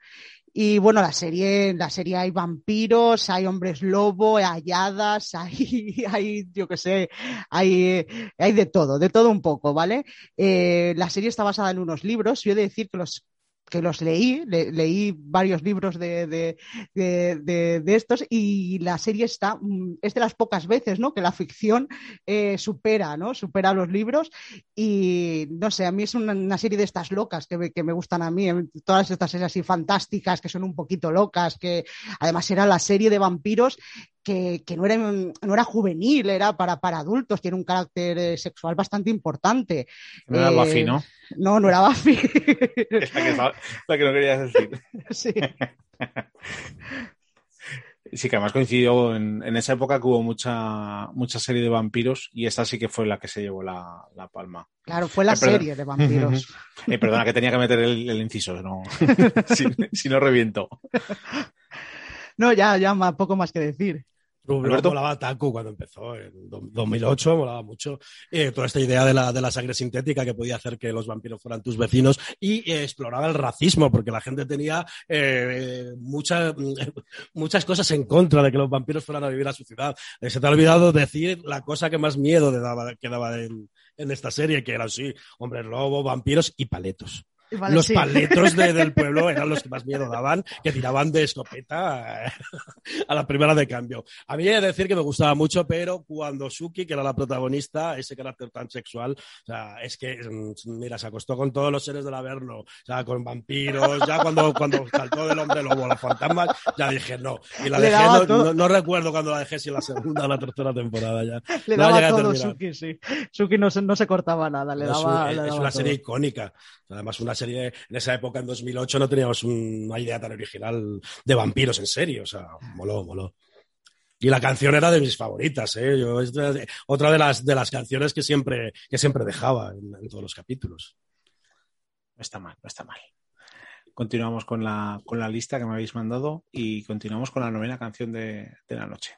Y bueno, la serie, la serie hay vampiros, hay hombres lobo, hay hadas, hay, hay yo qué sé, hay, hay de todo, de todo un poco, ¿vale? Eh, la serie está basada en unos libros. Yo he de decir que los que los leí, le- leí varios libros de, de, de, de- estos y la serie está, mm, es de las pocas veces, ¿no? Que la ficción eh, supera, ¿no? Supera los libros y no sé, a mí es una, serie de estas locas que que me gustan a mí, eh, todas estas series así fantásticas que son un poquito locas, que además era la serie de vampiros que, que no, era, no era juvenil, era para, para adultos, tiene un carácter eh, sexual bastante importante. No era Eh, Buffy, ¿no? No, no era Buffy. Es la que, estaba- la que no querías decir. sí. Sí, que además coincidió en, en esa época que hubo mucha, mucha serie de vampiros y esta sí que fue la que se llevó la, la palma. Claro, fue la Eh, serie de vampiros. Eh, perdona, que tenía que meter el, el inciso, no. si, si no reviento. No, ya, ya, poco más que decir. Alberto. molaba Taku cuando empezó, en do- 2008, molaba mucho. Eh, toda esta idea de la, de la sangre sintética que podía hacer que los vampiros fueran tus vecinos y eh, exploraba el racismo, porque la gente tenía eh, mucha- muchas cosas en contra de que los vampiros fueran a vivir a su ciudad. Se te ha olvidado decir la cosa que más miedo daba, que daba en, en esta serie, que era así, hombres lobo, vampiros y paletos. Vale, los sí. paletos de- del pueblo eran los que más miedo daban, que tiraban de escopeta eh, a la primera de cambio. A mí he de decir que me gustaba mucho, pero cuando Suki, que era la protagonista, ese carácter tan sexual, o sea, es que, mm, mira, se acostó con todos los seres del Averno, o sea, con vampiros, ya cuando, cuando saltó del hombre lobo, los fantasmas, ya dije no. Y la dejé, no, no- no recuerdo cuando la dejé, si la segunda o la tercera temporada ya. Le No daba a todo terminar. Suki, sí. Suki no se, no se cortaba nada, le Es, daba, un- le es daba una todo. serie icónica. Además, una serie en esa época, en 2008, no teníamos un- una idea tan original de vampiros en serio. O sea, moló, moló. Y la canción era de mis favoritas, ¿eh? Yo, es otra de las, de las canciones que siempre, que siempre dejaba en, en todos los capítulos. No está mal, no está mal. Continuamos con la, con la lista que me habéis mandado y continuamos con la novena canción de, de la noche.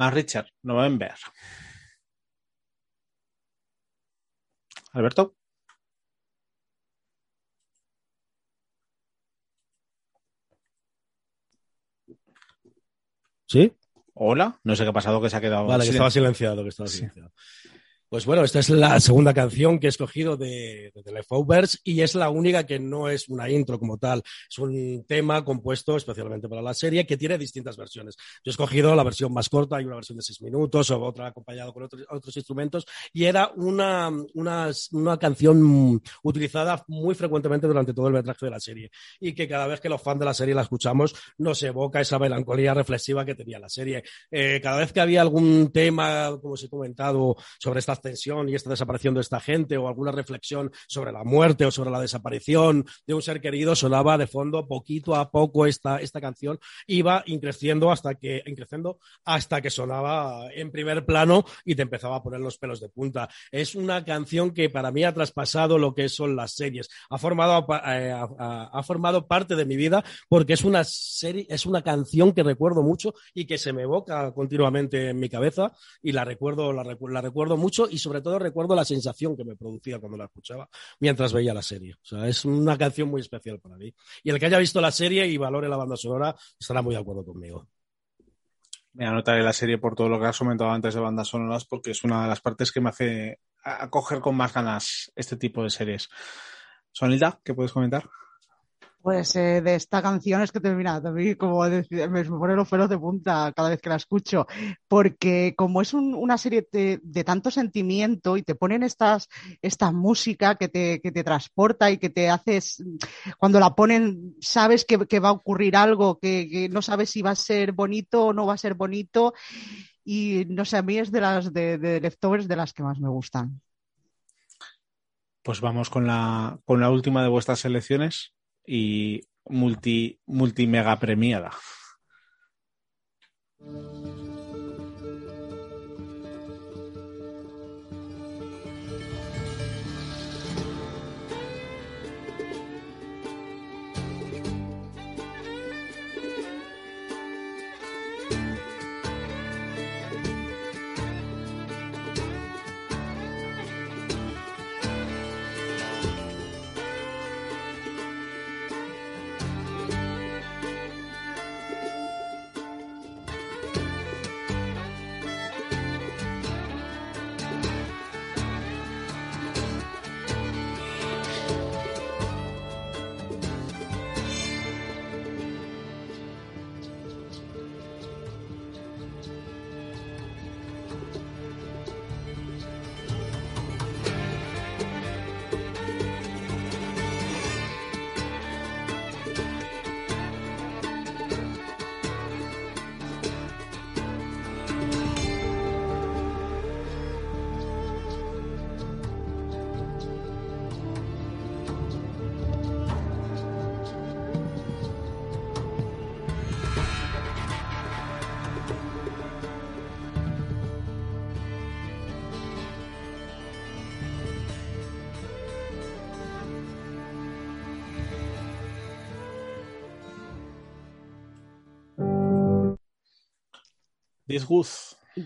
Más Richard, November. Alberto. ¿Sí? Hola. No sé qué ha pasado, que se ha quedado. Vale, que estaba silenciado, que estaba Sí. Pues bueno, esta es la segunda canción que he escogido de, de The Leftovers y es la única que no es una intro como tal. Es un tema compuesto especialmente para la serie que tiene distintas versiones. Yo he escogido la versión más corta, hay una versión de seis minutos o otra acompañada con otros, otros instrumentos y era una, una, una canción utilizada muy frecuentemente durante todo el metraje de la serie y que cada vez que los fans de la serie la escuchamos nos evoca esa melancolía reflexiva que tenía la serie. Eh, cada vez que había algún tema, como os he comentado, sobre esta tensión y esta desaparición de esta gente o alguna reflexión sobre la muerte o sobre la desaparición de un ser querido, sonaba de fondo poquito a poco esta, esta canción, iba increciendo hasta que, increciendo hasta que sonaba en primer plano y te empezaba a poner los pelos de punta. Es una canción que para mí ha traspasado lo que son las series. Ha formado, eh, ha, ha formado parte de mi vida porque es una serie, es una canción que recuerdo mucho y que se me evoca continuamente en mi cabeza y la recuerdo, la, recu- la recuerdo mucho y sobre todo recuerdo la sensación que me producía cuando la escuchaba mientras veía la serie. O sea, es una canción muy especial para mí. Y el que haya visto la serie y valore la banda sonora estará muy de acuerdo conmigo. Me anotaré la serie por todo lo que has comentado antes de bandas sonoras porque es una de las partes que me hace acoger con más ganas este tipo de series. Sonilda, ¿qué puedes comentar? Pues eh, de esta canción es que termina, a mí como me pone los pelos de punta cada vez que la escucho, porque como es un- una serie de, de tanto sentimiento y te ponen estas, esta música que te, que te transporta y que te haces, cuando la ponen, sabes que, que va a ocurrir algo, que, que no sabes si va a ser bonito o no va a ser bonito, y no sé, a mí es de las de, de Leftovers de las que más me gustan. Pues vamos con la, con la última de vuestras selecciones y multi, multi mega premiada.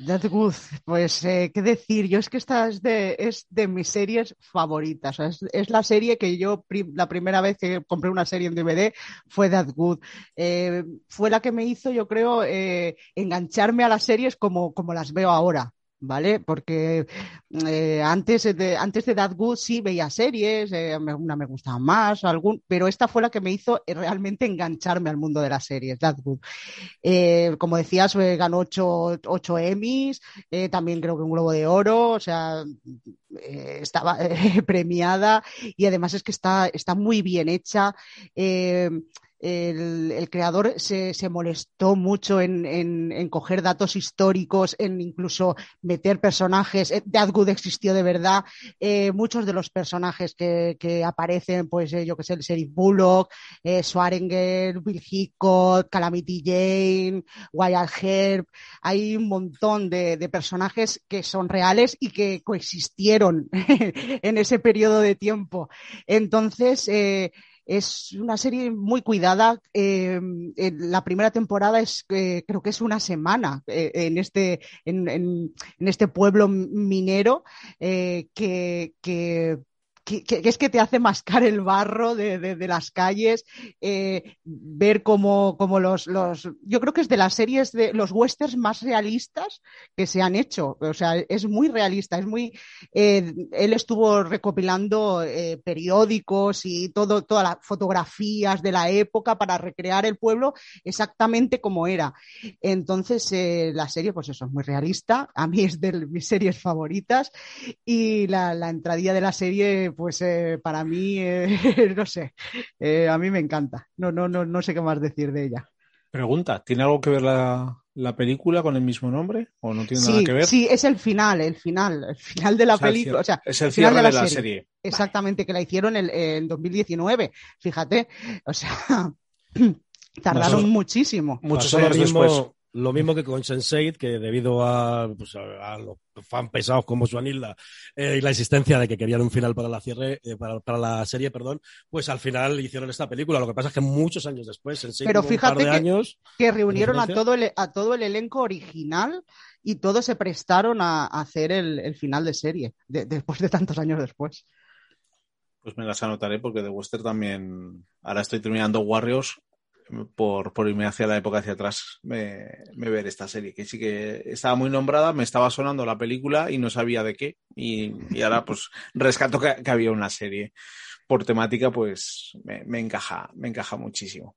That's good. Pues, eh, ¿qué decir? Yo es que esta es de, es de mis series favoritas. Es, la serie que yo, la primera vez que compré una serie en DVD fue That Good. Eh, fue la que me hizo, yo creo, eh, engancharme a las series como, como las veo ahora. ¿Vale? Porque eh, antes, de, antes de That Good sí veía series, eh, una me gustaba más, algún, pero esta fue la que me hizo eh, realmente engancharme al mundo de las series, That Good. Eh, como decías, ganó ocho, ocho Emmys, también creo que un Globo de Oro, o sea, estaba premiada y además es que está, está muy bien hecha. El, creador se, molestó mucho en, coger datos históricos, en incluso meter personajes. Eh, Death Good existió de verdad. Eh, muchos de los personajes que, aparecen, pues eh, yo que sé, el Sheriff Bullock, eh, Bill Hickok, Calamity Jane, Wyatt Herb. Hay un montón de, personajes que son reales y que coexistieron en ese periodo de tiempo. Entonces, es una serie muy cuidada. eh, en la primera temporada es, creo que es una semana eh, en, este, en, en- este pueblo minero eh, que- que- que- es que te hace mascar el barro de, de- las calles, eh, ver cómo, cómo los, los... Yo creo que es de las series de los westerns más realistas que se han hecho. O sea, es muy realista, es muy... eh, él estuvo recopilando eh, periódicos y todo, todas las fotografías de la época para recrear el pueblo exactamente como era. Entonces, la serie, pues eso, es muy realista. A mí es de mis series favoritas. Y la, la entradilla de la serie, pues eh, para mí, eh, no sé, eh, a mí me encanta. No, no, no, no sé qué más decir de ella. Pregunta, ¿tiene algo que ver la, la película con el mismo nombre o no tiene nada que ver? sí, es el final, el final, el final de la O sea, el película, o sea, es el final cierre de la serie. Exactamente, que la hicieron el- en 2019, fíjate, o sea, tardaron muchísimo. Pasó lo mismo, Lo mismo que con Sense8, que debido a, pues, a, a los fan pesados como Suanilda eh, y la existencia de que querían un final para la cierre, eh, para, para la serie, perdón, pues al final hicieron esta película. Lo que pasa es que muchos años después, Sense8 Pero tuvo un par fíjate de que, años. que reunieron a todo, el, a todo el elenco original y todos se prestaron a, a hacer el, el final de serie, de- después de tantos años después. Pues me las anotaré porque de Western también. Ahora estoy terminando Warriors por, por irme hacia la época hacia atrás, me, ver esta serie, que sí que estaba muy nombrada, me estaba sonando la película y no sabía de qué. Y, y ahora pues rescato que, había una serie. Por temática, pues me encaja, me encaja muchísimo.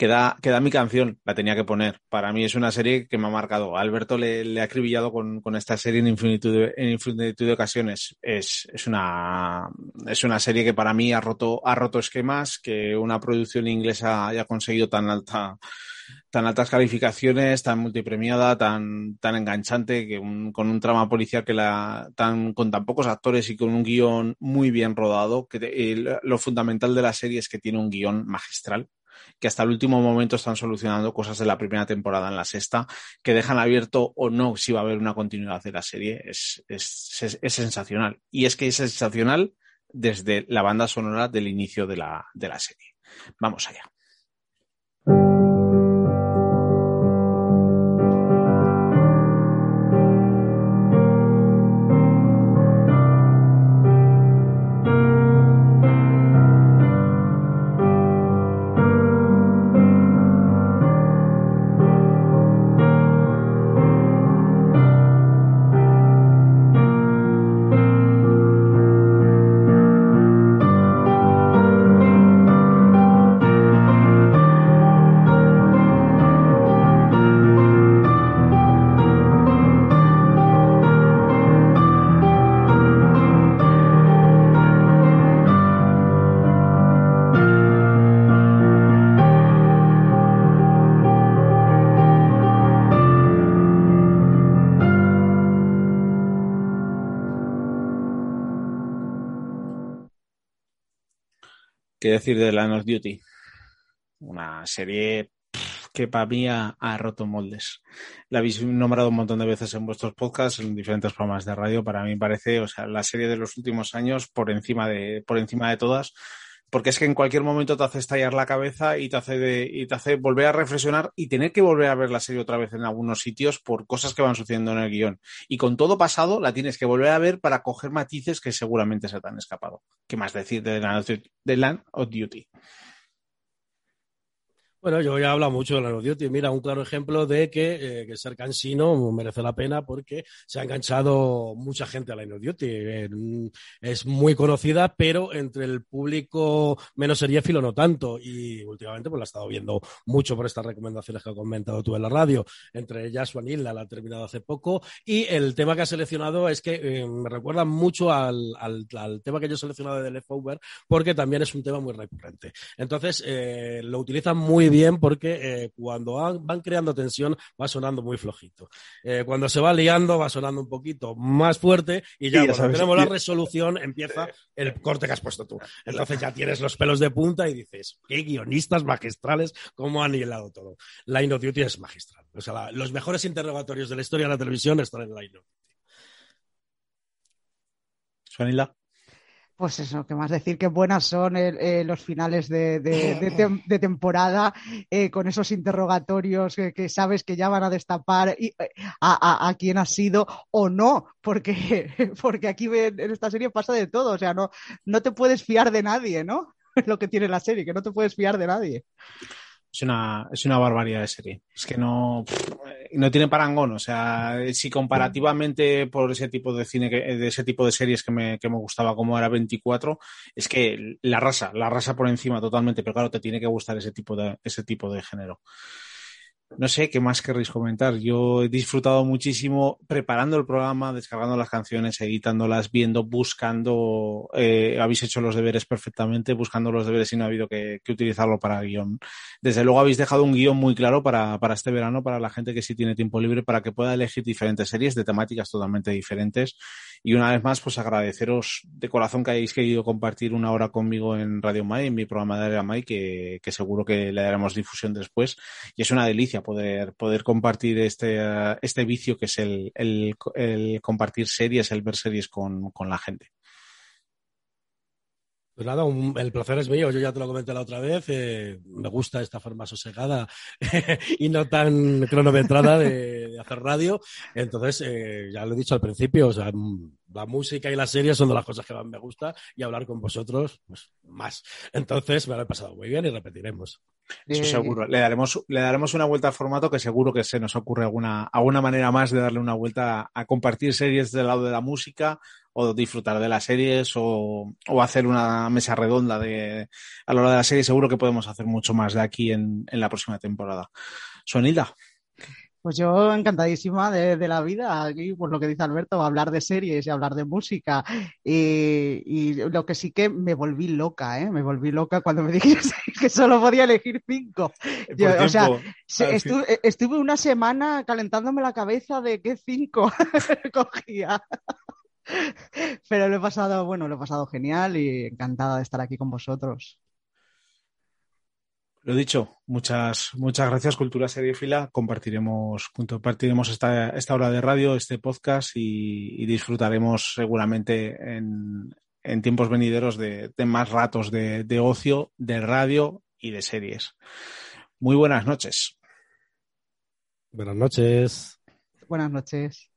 Queda, queda mi canción, la tenía que poner. Para mí es una serie que me ha marcado. Alberto le, le ha acribillado con, con esta serie en infinitud de, en infinitud de ocasiones. Es, es, una, es una serie que para mí ha roto, ha roto esquemas, que una producción inglesa haya conseguido tan alta, tan altas calificaciones, tan multipremiada, tan, tan enganchante, que un- con un trama policial que la, tan, con tan pocos actores y con un guion muy bien rodado, que lo fundamental de la serie es que tiene un guion magistral que hasta el último momento están solucionando cosas de la primera temporada en la sexta, que dejan abierto o no si va a haber una continuidad de la serie, es, es, es- sensacional. Y es que es sensacional desde la banda sonora del inicio de la, de la serie. Vamos allá. ¿Qué decir de Line of Duty? Una serie que para mí ha, ha roto moldes. La habéis nombrado un montón de veces en vuestros podcasts, en diferentes programas de radio. Para mí parece, o sea, la serie de los últimos años por encima de, por encima de todas. Porque es que en cualquier momento te hace estallar la cabeza y te hace de- y te hace volver a reflexionar y tener que volver a ver la serie otra vez en algunos sitios por cosas que van sucediendo en el guion. Y con todo pasado, la tienes que volver a ver para coger matices que seguramente se te han escapado. ¿Qué más decir de Land of Duty? de Land of Duty? Bueno, yo ya he hablado mucho de la Duty. Mira, un claro ejemplo de que, eh, que ser cansino merece la pena porque se ha enganchado mucha gente a la. Eh, es muy conocida, pero entre el público menos seriéfilo no tanto. Y últimamente pues la he estado viendo mucho por estas recomendaciones que has comentado tú en la radio. Entre ellas, Vanilla la ha terminado hace poco. Y el tema que ha seleccionado es que eh, me recuerda mucho al, al- al tema que yo he seleccionado de The Leftover porque también es un tema muy recurrente. Entonces, eh, lo utilizan muy bien porque eh, cuando van, van creando tensión va sonando muy flojito. Eh, cuando se va liando va sonando un poquito más fuerte y ya, cuando sabes, tenemos la resolución empieza el corte que has puesto tú. Entonces ya tienes los pelos de punta y dices, qué guionistas magistrales, cómo han hilado todo. Line of Duty es magistral. O sea, la- los mejores interrogatorios de la historia de la televisión están en Line of Duty. Suanila. Pues eso, que más decir que buenas son eh, eh, los finales de, de- de tem- de temporada eh, con esos interrogatorios que, que sabes que ya van a destapar y, eh, a, a- a quién ha sido o no, porque, porque aquí en en esta serie pasa de todo, o sea, no, no te puedes fiar de nadie, ¿no? Es lo que tiene la serie, que no te puedes fiar de nadie. Es una, es una barbaridad de serie. Es que no, no tiene parangón. O sea, si comparativamente por ese tipo de cine, que- de ese tipo de series que me, que me gustaba como era 24, es que la raza, la raza por encima totalmente. Pero claro, te tiene que gustar ese tipo de, ese tipo de género. No sé qué más querréis comentar. Yo he disfrutado muchísimo preparando el programa, descargando las canciones, editándolas, viendo, buscando. eh, habéis hecho los deberes perfectamente, buscando los deberes y no ha habido que, que utilizarlo para guion. Desde luego habéis dejado un guion muy claro para, para este verano, para la gente que sí tiene tiempo libre, para que pueda elegir diferentes series de temáticas totalmente diferentes. Y una vez más, pues agradeceros de corazón que hayáis querido compartir una hora conmigo en Radio Mai, en mi programa de Radio Mai, que, seguro que le daremos difusión después. Y es una delicia poder, poder compartir este, este vicio que es el, el, el compartir series, el ver series con, con la gente. Pues nada, un- el placer es mío. Yo ya te lo comenté la otra vez. eh, me gusta esta forma sosegada y no tan cronometrada de, de hacer radio. Entonces, eh, ya lo he dicho al principio, o sea, mm, la música y las series son de las cosas que más me gusta y hablar con vosotros, pues más. Entonces, me lo he pasado muy bien y repetiremos. Eso seguro. Le daremos, le daremos una vuelta al formato que seguro que se nos ocurre alguna, alguna manera más de darle una vuelta a, a compartir series del lado de la música o disfrutar de las series o, o hacer una mesa redonda de, a la hora de la serie. Seguro que podemos hacer mucho más de aquí en, en la próxima temporada. Sonilda. Pues yo encantadísima de, de la vida, aquí pues lo que dice Alberto, hablar de series y hablar de música. Y, y lo que sí que me volví loca, ¿eh? Me volví loca cuando me dijiste que solo podía elegir cinco. Yo, Por o sea, estu- eh, estuve una semana calentándome la cabeza de qué cinco cogía. Pero lo he pasado, bueno, lo he pasado genial y encantada de estar aquí con vosotros. Lo dicho, muchas, muchas gracias, Cultura Seriefila. Compartiremos, compartiremos esta, esta hora de radio, este podcast y, y disfrutaremos seguramente en, en tiempos venideros de, de más ratos de, de ocio, de radio y de series. Muy buenas noches. Buenas noches. Buenas noches.